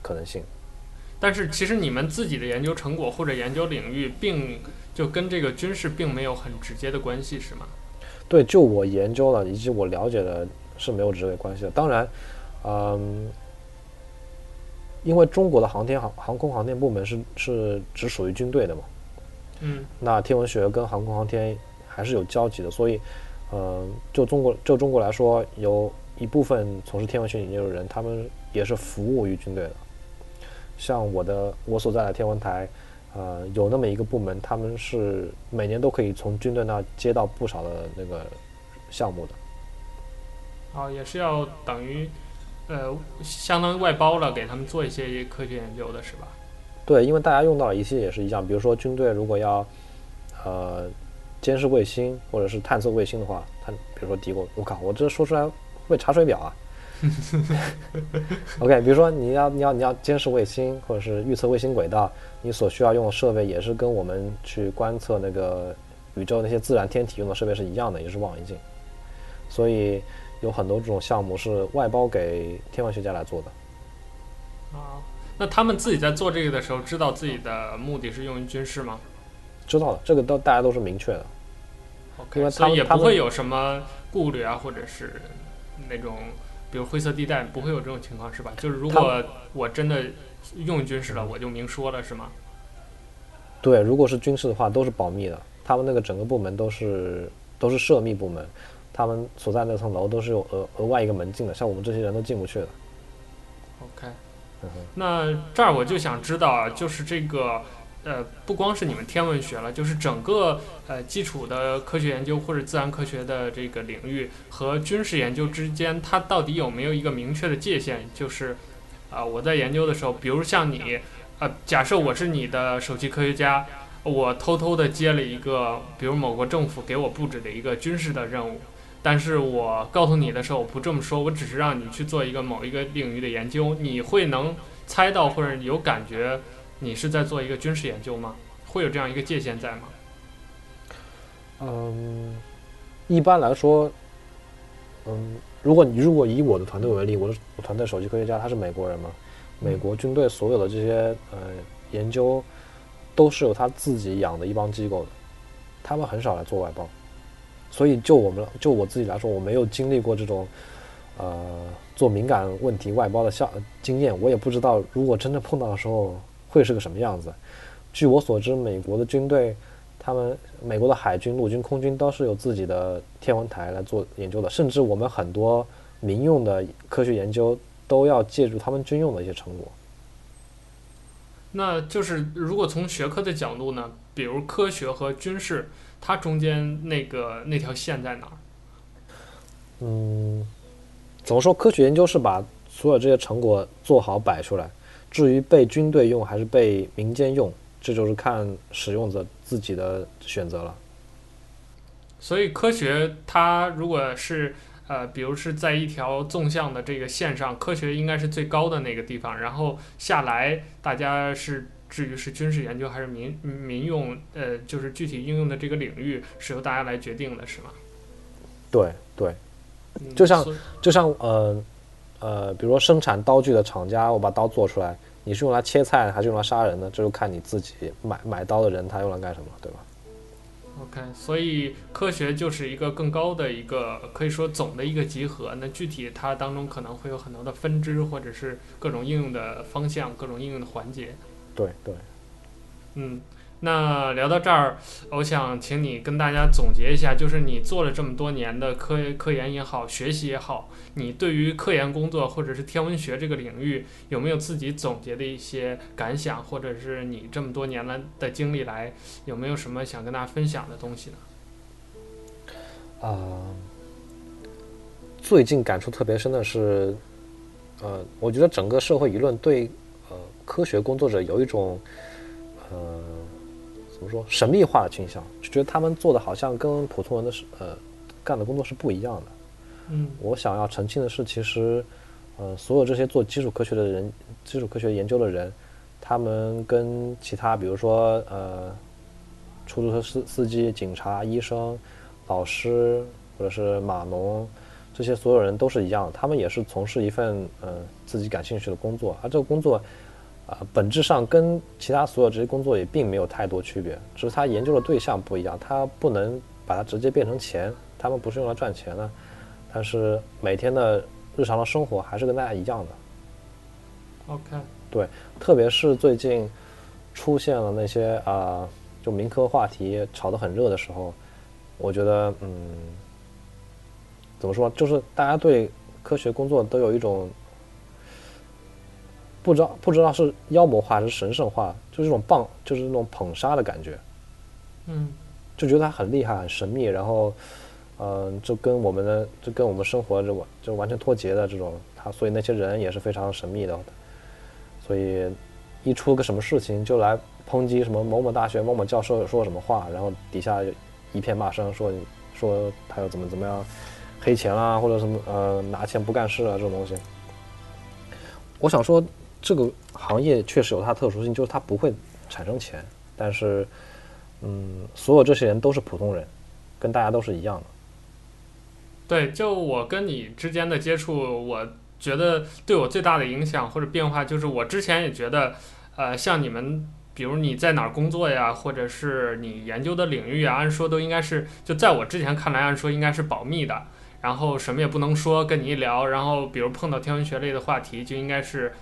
F: 可能性。
E: 但是其实你们自己的研究成果或者研究领域，并就跟这个军事并没有很直接的关系，是吗？
F: 对，就我研究了以及我了解的是没有直接关系的。当然，嗯，因为中国的航天航航空航天部门是是只属于军队的嘛。
E: 嗯，
F: 那天文学跟航空航天还是有交集的，所以，呃，就中国就中国来说，有一部分从事天文学研究的人，他们也是服务于军队的。像我的我所在的天文台，呃，有那么一个部门，他们是每年都可以从军队那接到不少的那个项目的。
E: 哦，也是要等于，呃，相当于外包了，给他们做一些科学研究的是吧？
F: 对，因为大家用到的仪器也是一样，比如说军队如果要，呃监视卫星或者是探测卫星的话，他比如说敌国，我靠，我这说出来会查水表啊。OK，比如说你要你要你要监视卫星或者是预测卫星轨道，你所需要用的设备也是跟我们去观测那个宇宙那些自然天体用的设备是一样的，也是望远镜。所以有很多这种项目是外包给天文学家来做的。
E: 啊，那他们自己在做这个的时候，知道自己的目的是用于军事吗？
F: 知道的，这个都大家都是明确的。
E: OK，
F: 他
E: 所以也不会有什么顾虑啊，或者是那种。比如灰色地带不会有这种情况是吧？就是如果我真的用军事了，我就明说了是吗？
F: 对，如果是军事的话，都是保密的。他们那个整个部门都是都是涉密部门，他们所在那层楼都是有额额外一个门禁的，像我们这些人都进不去的。
E: 那这儿我就想知道啊，就是这个。呃，不光是你们天文学了，就是整个呃基础的科学研究或者自然科学的这个领域和军事研究之间，它到底有没有一个明确的界限？就是啊、我在研究的时候，比如像你，呃，假设我是你的首席科学家，我偷偷的接了一个，比如某个政府给我布置的一个军事的任务，但是我告诉你的时候，我不这么说，我只是让你去做一个某一个领域的研究，你会能猜到或者有感觉？你是在做一个军事研究吗？会有这样一个界限在吗？
F: 嗯，一般来说，嗯，如果你如果以我的团队为例，我的我团队首席科学家他是美国人嘛，美国军队所有的这些呃研究都是由他自己养的一帮机构的，他们很少来做外包，所以就我们就我自己来说，我没有经历过这种呃做敏感问题外包的效经验，我也不知道如果真的碰到的时候。会是个什么样子？据我所知，美国的军队，他们美国的海军、陆军、空军都是有自己的天文台来做研究的，甚至我们很多民用的科学研究都要借助他们军用的一些成果。
E: 那就是如果从学科的角度呢，比如科学和军事，它中间那个那条线在哪儿？
F: 嗯，怎么说？科学研究是把所有这些成果做好摆出来。至于被军队用还是被民间用，这就是看使用者自己的选择了。
E: 所以科学它如果是呃，比如是在一条纵向的这个线上，科学应该是最高的那个地方，然后下来大家是至于是军事研究还是民民用，呃，就是具体应用的这个领域是由大家来决定的，是吗？
F: 对对，就像就像呃。呃，比如说生产刀具的厂家，我把刀做出来，你是用来切菜还是用来杀人呢？这就看你自己买买刀的人他用来干什么，对吧
E: ？OK，所以科学就是一个更高的一个可以说总的一个集合。那具体它当中可能会有很多的分支，或者是各种应用的方向，各种应用的环节。
F: 对对，
E: 嗯。那聊到这儿，我想请你跟大家总结一下，就是你做了这么多年的科科研也好，学习也好，你对于科研工作或者是天文学这个领域，有没有自己总结的一些感想，或者是你这么多年来的经历来，有没有什么想跟大家分享的东西呢？
F: 啊、呃，最近感触特别深的是，呃，我觉得整个社会舆论对呃科学工作者有一种呃。怎么说神秘化的倾向，就觉得他们做的好像跟普通人的是呃干的工作是不一样的。
E: 嗯，
F: 我想要澄清的是，其实呃所有这些做基础科学的人、基础科学研究的人，他们跟其他比如说呃出租车司司机、警察、医生、老师或者是码农这些所有人都是一样的，他们也是从事一份呃自己感兴趣的工作，而这个工作。啊，本质上跟其他所有这些工作也并没有太多区别，只是他研究的对象不一样，他不能把它直接变成钱，他们不是用来赚钱的，但是每天的日常的生活还是跟大家一样的。
E: OK，
F: 对，特别是最近出现了那些啊、呃，就民科话题炒得很热的时候，我觉得，嗯，怎么说，就是大家对科学工作都有一种。不知道不知道是妖魔化还是神圣化，就是这种棒，就是那种捧杀的感觉，
E: 嗯，
F: 就觉得他很厉害、很神秘，然后，嗯、呃，就跟我们的就跟我们生活就完就完全脱节的这种，他所以那些人也是非常神秘的，所以一出个什么事情就来抨击什么某某大学某某教授说什么话，然后底下一片骂声，说说他又怎么怎么样黑钱啦，或者什么呃拿钱不干事啊这种东西。我想说，这个行业确实有它特殊性，就是它不会产生钱，但是嗯，所有这些人都是普通人，跟大家都是一样的。
E: 对，就我跟你之间的接触，我觉得对我最大的影响或者变化，就是我之前也觉得，呃，像你们，比如你在哪儿工作呀，或者是你研究的领域啊，按说都应该是，就在我之前看来，按说应该是保密的，然后什么也不能说，跟你一聊，然后比如碰到天文学类的话题，就应该是，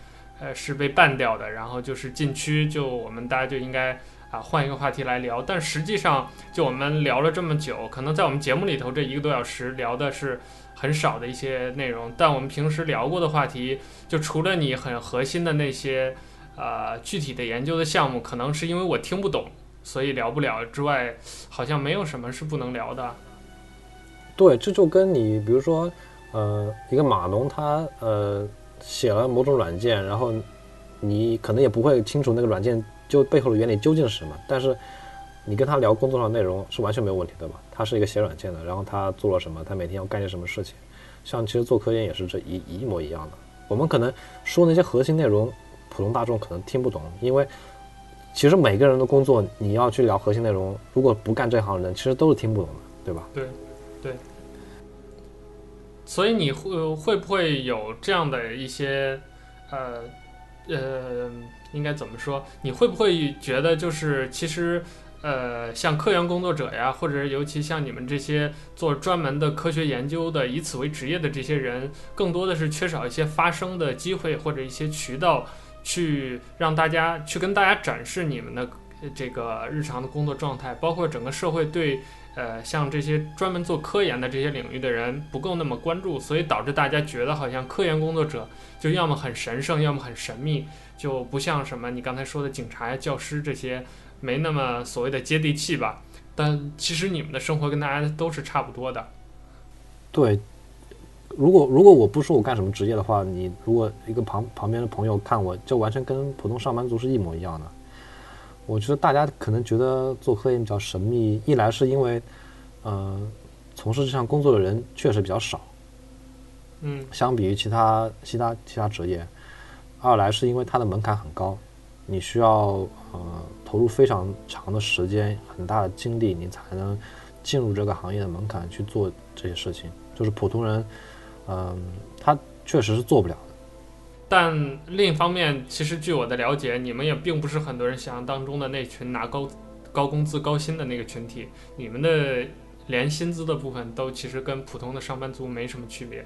E: 呃，是被 ban 掉的，然后就是禁区，就我们大家就应该。啊，换一个话题来聊，但实际上，就我们聊了这么久，可能在我们节目里头这一个多小时聊的是很少的一些内容，但我们平时聊过的话题，就除了你很核心的那些，呃，具体的研究的项目，可能是因为我听不懂，所以聊不了之外，好像没有什么是不能聊的。
F: 对，这就跟你比如说，呃，一个码农他呃写了某种软件，然后你可能也不会清楚那个软件。就背后的原理究竟是什么？但是你跟他聊工作上的内容是完全没有问题的吧？他是一个写软件的，然后他做了什么？他每天要干些什么事情？像其实做科研也是这一一模一样的。我们可能说那些核心内容，普通大众可能听不懂，因为其实每个人的工作你要去聊核心内容，如果不干这行的人，其实都是听不懂的，对吧？
E: 对，对。所以你会会不会有这样的一些呃呃？应该怎么说？你会不会觉得就是其实，呃，像科研工作者呀，或者尤其像你们这些做专门的科学研究的，以此为职业的这些人，更多的是缺少一些发声的机会或者一些渠道，去让大家去跟大家展示你们的这个日常的工作状态，包括整个社会对。呃，像这些专门做科研的这些领域的人不够那么关注，所以导致大家觉得好像科研工作者就要么很神圣，要么很神秘，就不像什么你刚才说的警察呀、教师这些没那么所谓的接地气吧。但其实你们的生活跟大家都是差不多的。
F: 对，如果如果我不说我干什么职业的话，你如果一个旁旁边的朋友看我就完全跟普通上班族是一模一样的。我觉得大家可能觉得做科研比较神秘，一来是因为，呃，从事这项工作的人确实比较少，
E: 嗯，
F: 相比于其他其他其他职业；二来是因为它的门槛很高，你需要呃投入非常长的时间、很大的精力，你才能进入这个行业的门槛去做这些事情。就是普通人，嗯、呃，他确实是做不了。
E: 但另一方面，其实据我的了解，你们也并不是很多人想象当中的那群拿高高工资、高薪的那个群体。你们的连薪资的部分都其实跟普通的上班族没什么区别。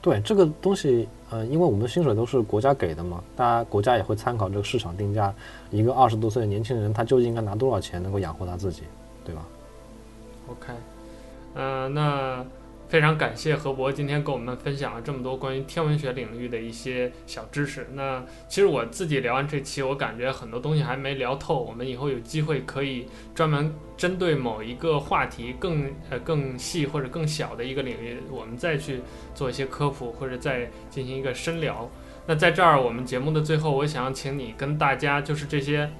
F: 对这个东西，呃，因为我们的薪水都是国家给的嘛，大家国家也会参考这个市场定价，一个二十多岁的年轻人他究竟应该拿多少钱能够养活他自己，对吧
E: ？OK，嗯、呃，那。非常感谢何博今天跟我们分享了这么多关于天文学领域的一些小知识。那其实我自己聊完这期，我感觉很多东西还没聊透。我们以后有机会可以专门针对某一个话题更呃更细或者更小的一个领域，我们再去做一些科普或者再进行一个深聊。那在这儿，我们节目的最后，我想请你跟大家就是这些。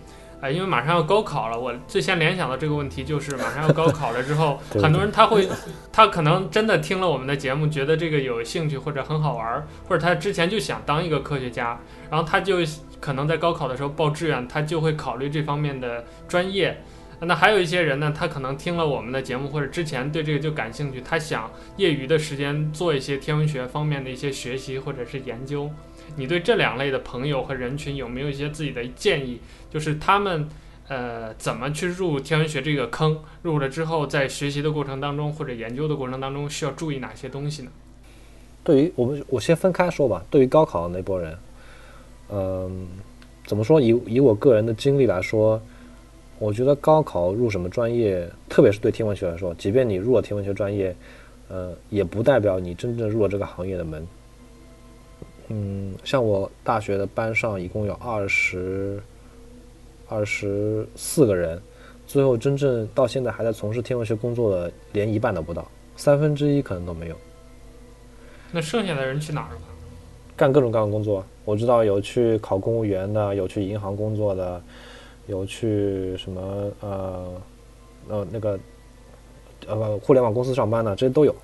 E: 啊，因为马上要高考了，我最先联想到这个问题就是马上要高考了之后，很多人他会，他可能真的听了我们的节目，觉得这个有兴趣或者很好玩，或者他之前就想当一个科学家，然后他就可能在高考的时候报志愿，他就会考虑这方面的专业。那还有一些人呢，他可能听了我们的节目或者之前对这个就感兴趣，他想业余的时间做一些天文学方面的一些学习或者是研究。你对这两类的朋友和人群有没有一些自己的建议？就是他们，呃，怎么去入天文学这个坑？入了之后，在学习的过程当中或者研究的过程当中，需要注意哪些东西呢？
F: 对于我们，我先分开说吧。对于高考那波人，嗯、怎么说？以以我个人的经历来说，我觉得高考入什么专业，特别是对天文学来说，即便你入了天文学专业，呃，也不代表你真正入了这个行业的门。嗯，像我大学的班上一共有二十二十四个人，最后真正到现在还在从事天文学工作的，连一半都不到，三分之一可能都没有。
E: 那剩下的人去哪儿了？
F: 干各种各样的工作。我知道有去考公务员的，有去银行工作的，有去什么呃呃那个呃互联网公司上班的，这些都有。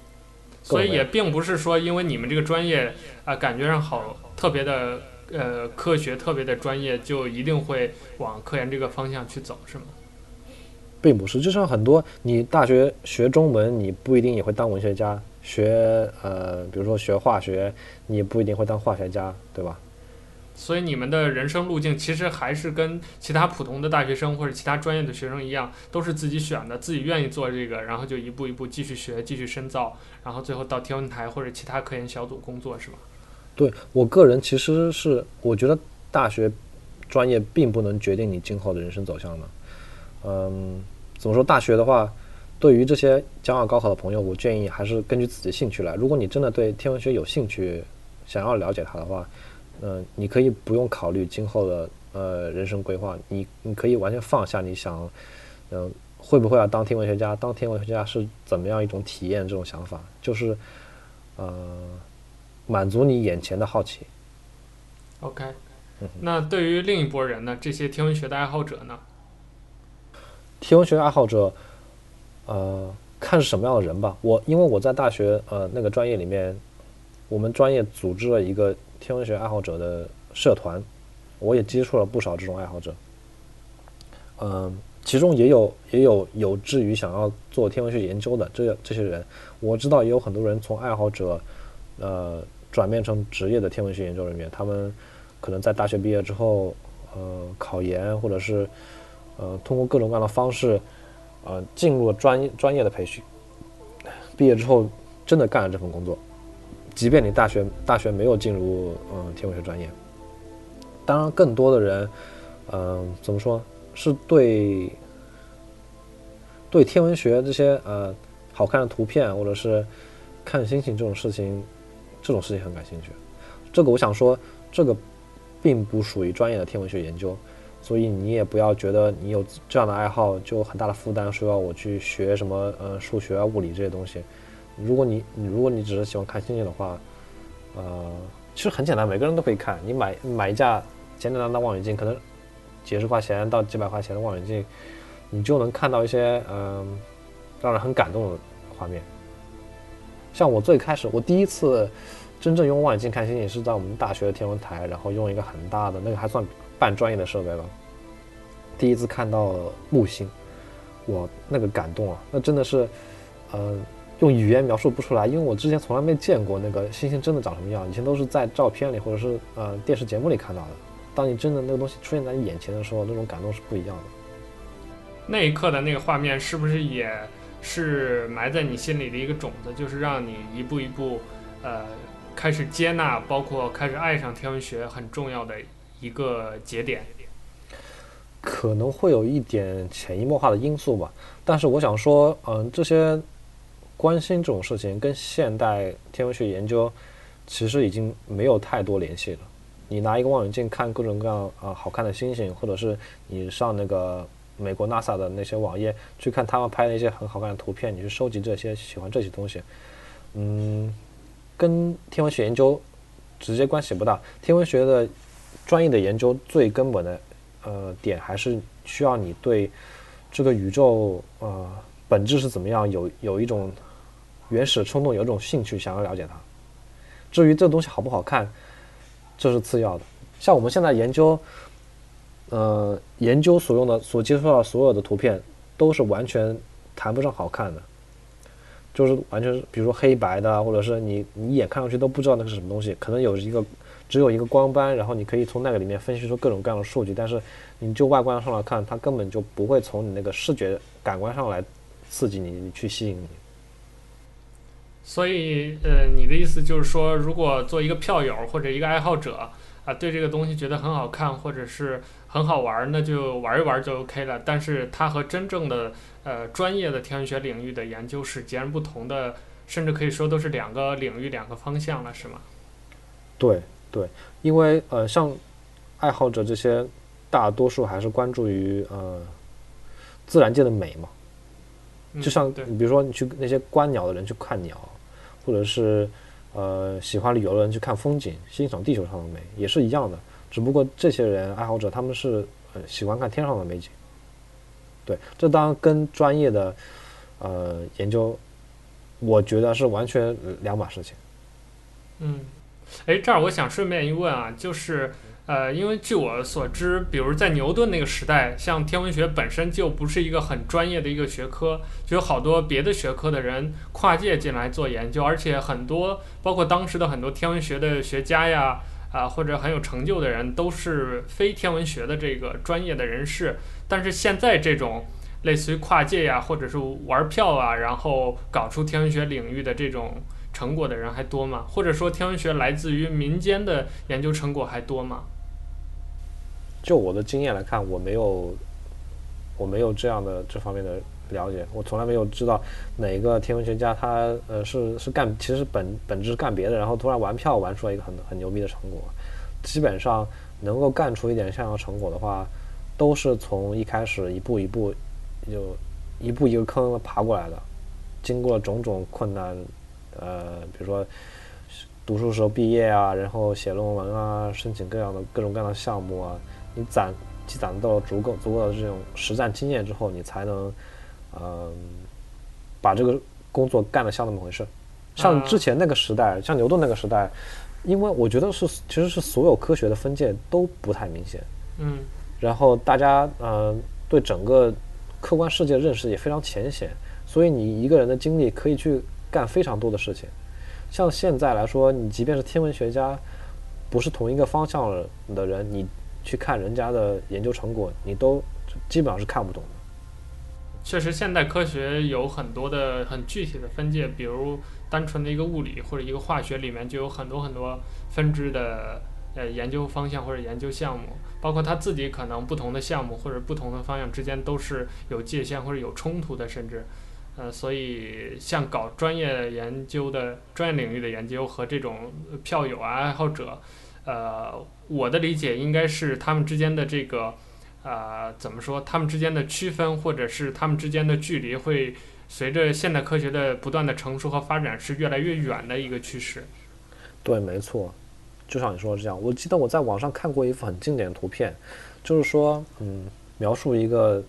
E: 所以也并不是说因为你们这个专业啊、呃、感觉上好特别的呃科学特别的专业，就一定会往科研这个方向去走，是吗？
F: 并不是，就像很多你大学学中文，你不一定也会当文学家；学呃比如说学化学，你也不一定会当化学家，对吧？
E: 所以你们的人生路径其实还是跟其他普通的大学生或者其他专业的学生一样，都是自己选的，自己愿意做这个，然后就一步一步继续学，继续深造，然后最后到天文台或者其他科研小组工作，是吗？
F: 对，我个人其实是我觉得大学专业并不能决定你今后的人生走向的。嗯，怎么说？大学的话，对于这些将要高考的朋友，我建议还是根据自己的兴趣来。如果你真的对天文学有兴趣，想要了解它的话。嗯、呃，你可以不用考虑今后的呃人生规划，你你可以完全放下你想，嗯、呃，会不会要当天文学家？当天文学家是怎么样一种体验？这种想法就是，呃，满足你眼前的好奇。
E: OK，那对于另一波人呢？这些天文学的爱好者呢？
F: 天文学爱好者，呃，看是什么样的人吧。我因为我在大学呃那个专业里面，我们专业组织了一个。天文学爱好者的社团，我也接触了不少这种爱好者。嗯，其中也有也有有志于想要做天文学研究的这这些人，我知道也有很多人从爱好者，呃，转变成职业的天文学研究人员。他们可能在大学毕业之后，呃，考研或者是呃，通过各种各样的方式，呃，进入了专业专业的培训。毕业之后，真的干了这份工作。即便你大学大学没有进入嗯天文学专业，当然更多的人，嗯怎么说，是对对天文学这些呃好看的图片或者是看星星这种事情，这种事情很感兴趣。这个我想说，这个并不属于专业的天文学研究，所以你也不要觉得你有这样的爱好就很大的负担，说要我去学什么呃数学啊物理这些东西。如果你你如果你只是喜欢看星星的话，呃，其实很简单，每个人都可以看。你买买一架简简单单望远镜，可能几十块钱到几百块钱的望远镜，你就能看到一些嗯、让人很感动的画面。像我最开始，我第一次真正用望远镜看星星是在我们大学的天文台，然后用一个很大的那个还算半专业的设备吧，第一次看到木星，哇，那个感动啊，那真的是，嗯、用语言描述不出来，因为我之前从来没见过那个星星真的长什么样，以前都是在照片里或者是呃电视节目里看到的。当你真的那个东西出现在你眼前的时候，那种感动是不一样的。
E: 那一刻的那个画面是不是也是埋在你心里的一个种子，就是让你一步一步呃开始接纳，包括开始爱上天文学很重要的一个节点？
F: 可能会有一点潜移默化的因素吧，但是我想说，嗯、呃，这些。关心这种事情跟现代天文学研究其实已经没有太多联系了。你拿一个望远镜看各种各样啊、呃、好看的星星，或者是你上那个美国 NASA 的那些网页去看他们拍的一些很好看的图片，你去收集这些喜欢这些东西，嗯，跟天文学研究直接关系不大。天文学的专业的研究最根本的呃点还是需要你对这个宇宙呃本质是怎么样有有一种。原始冲动，有一种兴趣想要了解它。至于这东西好不好看，这是次要的。像我们现在研究，呃，研究所用的、所接触到所有的图片，都是完全谈不上好看的，就是完全是，比如说黑白的，或者是你你一眼看上去都不知道那是什么东西，可能有一个只有一个光斑，然后你可以从那个里面分析出各种各样的数据，但是你就外观上来看，它根本就不会从你那个视觉感官上来刺激你，你去吸引你。
E: 所以，呃，你的意思就是说，如果做一个票友或者一个爱好者啊、呃，对这个东西觉得很好看或者是很好玩，那就玩一玩就 OK 了。但是它和真正的呃专业的天文学领域的研究是截然不同的，甚至可以说都是两个领域、两个方向了，是吗？
F: 对对，因为呃，像爱好者这些，大多数还是关注于呃自然界的美嘛。就像你比如说，你去那些观鸟的人去看鸟。或者是，呃，喜欢旅游的人去看风景，欣赏地球上的美，也是一样的。只不过这些人爱好者，他们是喜欢看天上的美景。对，这当然跟专业的呃研究，我觉得是完全两码事情。
E: 嗯，哎，这儿我想顺便一问啊，就是。呃，因为据我所知，比如在牛顿那个时代，像天文学本身就不是一个很专业的一个学科，就有好多别的学科的人跨界进来做研究，而且很多包括当时的很多天文学的学家呀，啊、或者很有成就的人，都是非天文学的这个专业的人士。但是现在这种类似于跨界呀，或者是玩票啊，然后搞出天文学领域的这种成果的人还多吗？或者说天文学来自于民间的研究成果还多吗？
F: 就我的经验来看，我没有，我没有这样的这方面的了解。我从来没有知道哪个天文学家他呃是是干，其实本本质是干别的，然后突然玩票玩出来一个很很牛逼的成果。基本上能够干出一点像样成果的话，都是从一开始一步一步就一步一个坑爬过来的，经过种种困难，呃，比如说读书时候毕业啊，然后写论文啊，申请各样的各种各样的项目啊。你攒积攒到足够足够的这种实战经验之后，你才能，嗯、呃，把这个工作干得像那么回事。像之前那个时代，像牛顿那个时代，因为我觉得是其实是所有科学的分界都不太明显。
E: 嗯。
F: 然后大家呃对整个客观世界认识也非常浅显，所以你一个人的经历可以去干非常多的事情。像现在来说，你即便是天文学家，不是同一个方向的人，你。去看人家的研究成果，你都基本上是看不懂的。
E: 确实，现代科学有很多的很具体的分界，比如单纯的一个物理或者一个化学里面就有很多很多分支的呃研究方向或者研究项目，包括他自己可能不同的项目或者不同的方向之间都是有界限或者有冲突的，甚至呃，所以像搞专业研究的专业领域的研究和这种票友啊爱好者。呃，我的理解应该是他们之间的这个，呃，怎么说？他们之间的区分，或者是他们之间的距离，会随着现代科学的不断的成熟和发展，是越来越远的一个趋势。
F: 对，没错，就像你说的这样。我记得我在网上看过一幅很经典的图片，就是说，嗯，描述一个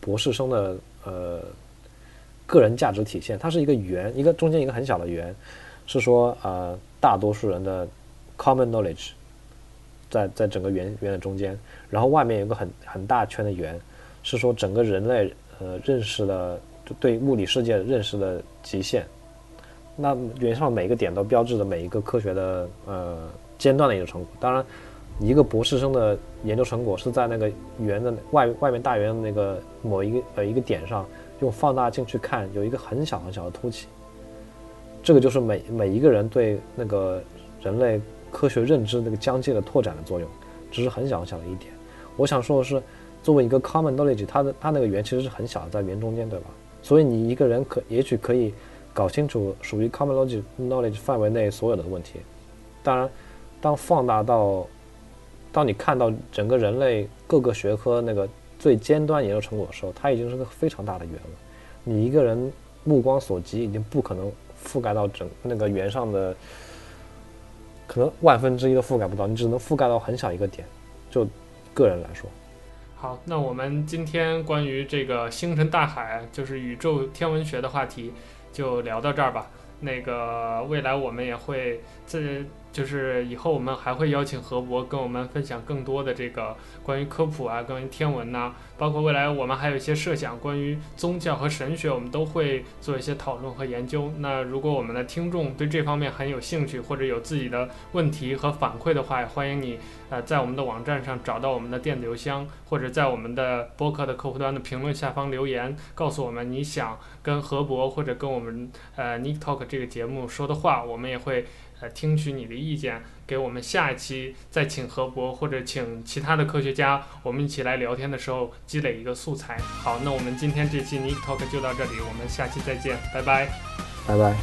F: 博士生的呃个人价值体现。它是一个圆，一个中间一个很小的圆，是说呃大多数人的。Common knowledge，在在整个圆圆的中间，然后外面有个很很大圈的圆，是说整个人类呃认识的对物理世界认识的极限。那圆上每个点都标志着每一个科学的呃尖端的一个成果。当然，一个博士生的研究成果是在那个圆的外外面大圆的那个某一个呃一个点上，用放大镜去看，有一个很小很小的凸起。这个就是每每一个人对那个人类。科学认知那个疆界的拓展的作用，只是很小很小的一点。我想说的是，作为一个 common knowledge，它的它那个圆其实是很小的，在圆中间，对吧？所以你一个人可也许可以搞清楚属于 common knowledge knowledge 范围内所有的问题。当然，当放大到，当你看到整个人类各个学科那个最尖端研究成果的时候，它已经是个非常大的圆了。你一个人目光所及，已经不可能覆盖到整那个圆上的。可能万分之一都覆盖不到，你只能覆盖到很小一个点。就个人来说，
E: 好，那我们今天关于这个星辰大海，就是宇宙天文学的话题，就聊到这儿吧。那个未来我们也会在。就是以后我们还会邀请何博跟我们分享更多的这个关于科普啊，关于天文呐、包括未来我们还有一些设想，关于宗教和神学，我们都会做一些讨论和研究。那如果我们的听众对这方面很有兴趣，或者有自己的问题和反馈的话，也欢迎你呃在我们的网站上找到我们的电子邮箱，或者在我们的播客的客户端的评论下方留言，告诉我们你想跟何博或者跟我们呃 Nick Talk 这个节目说的话，我们也会。呃，听取你的意见，给我们下一期再请何博或者请其他的科学家，我们一起来聊天的时候积累一个素材。好，那我们今天这期 Nick Talk 就到这里，我们下期再见，拜拜，
F: 拜拜。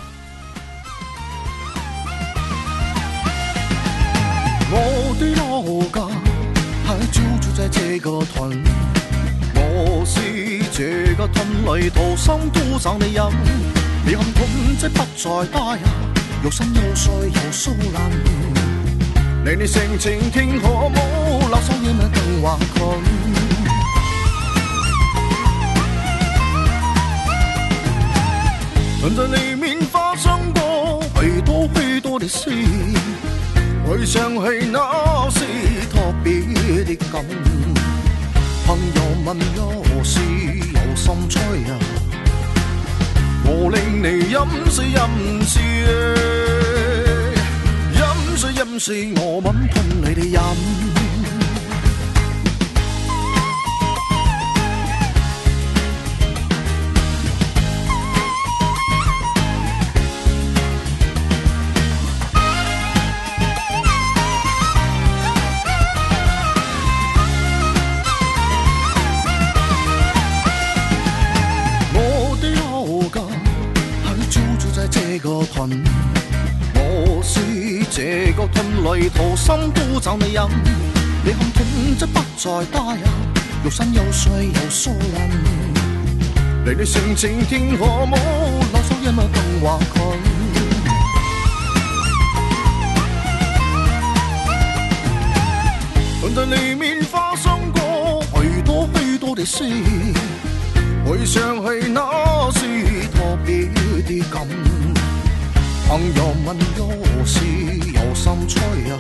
G: 我的老家还就住在这个屯，我是这个屯里土生土长的人，你看屯子不再大呀。有心有碎有苏难。你你心情听可么？老少爷啊都话困。人在里面发生过许多许多的事，回想起那是特别的感。朋友问我是有心吹呀、啊。我令你饮水饮水，饮水饮水我吻喷你的饮。旅途深都找你饮，你看痛则不再打扰，又山又水又疏冷。离你性情天可冇，老少也冇更话佢。在里面发生过许多许多的事，回想起那时特别的感。朋友问有事有心吹啊，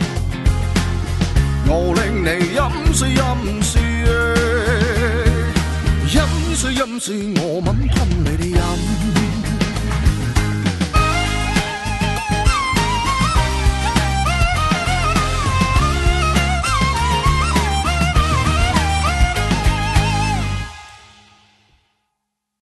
G: 我令你饮水饮水，饮水饮水我吻吞你的饮。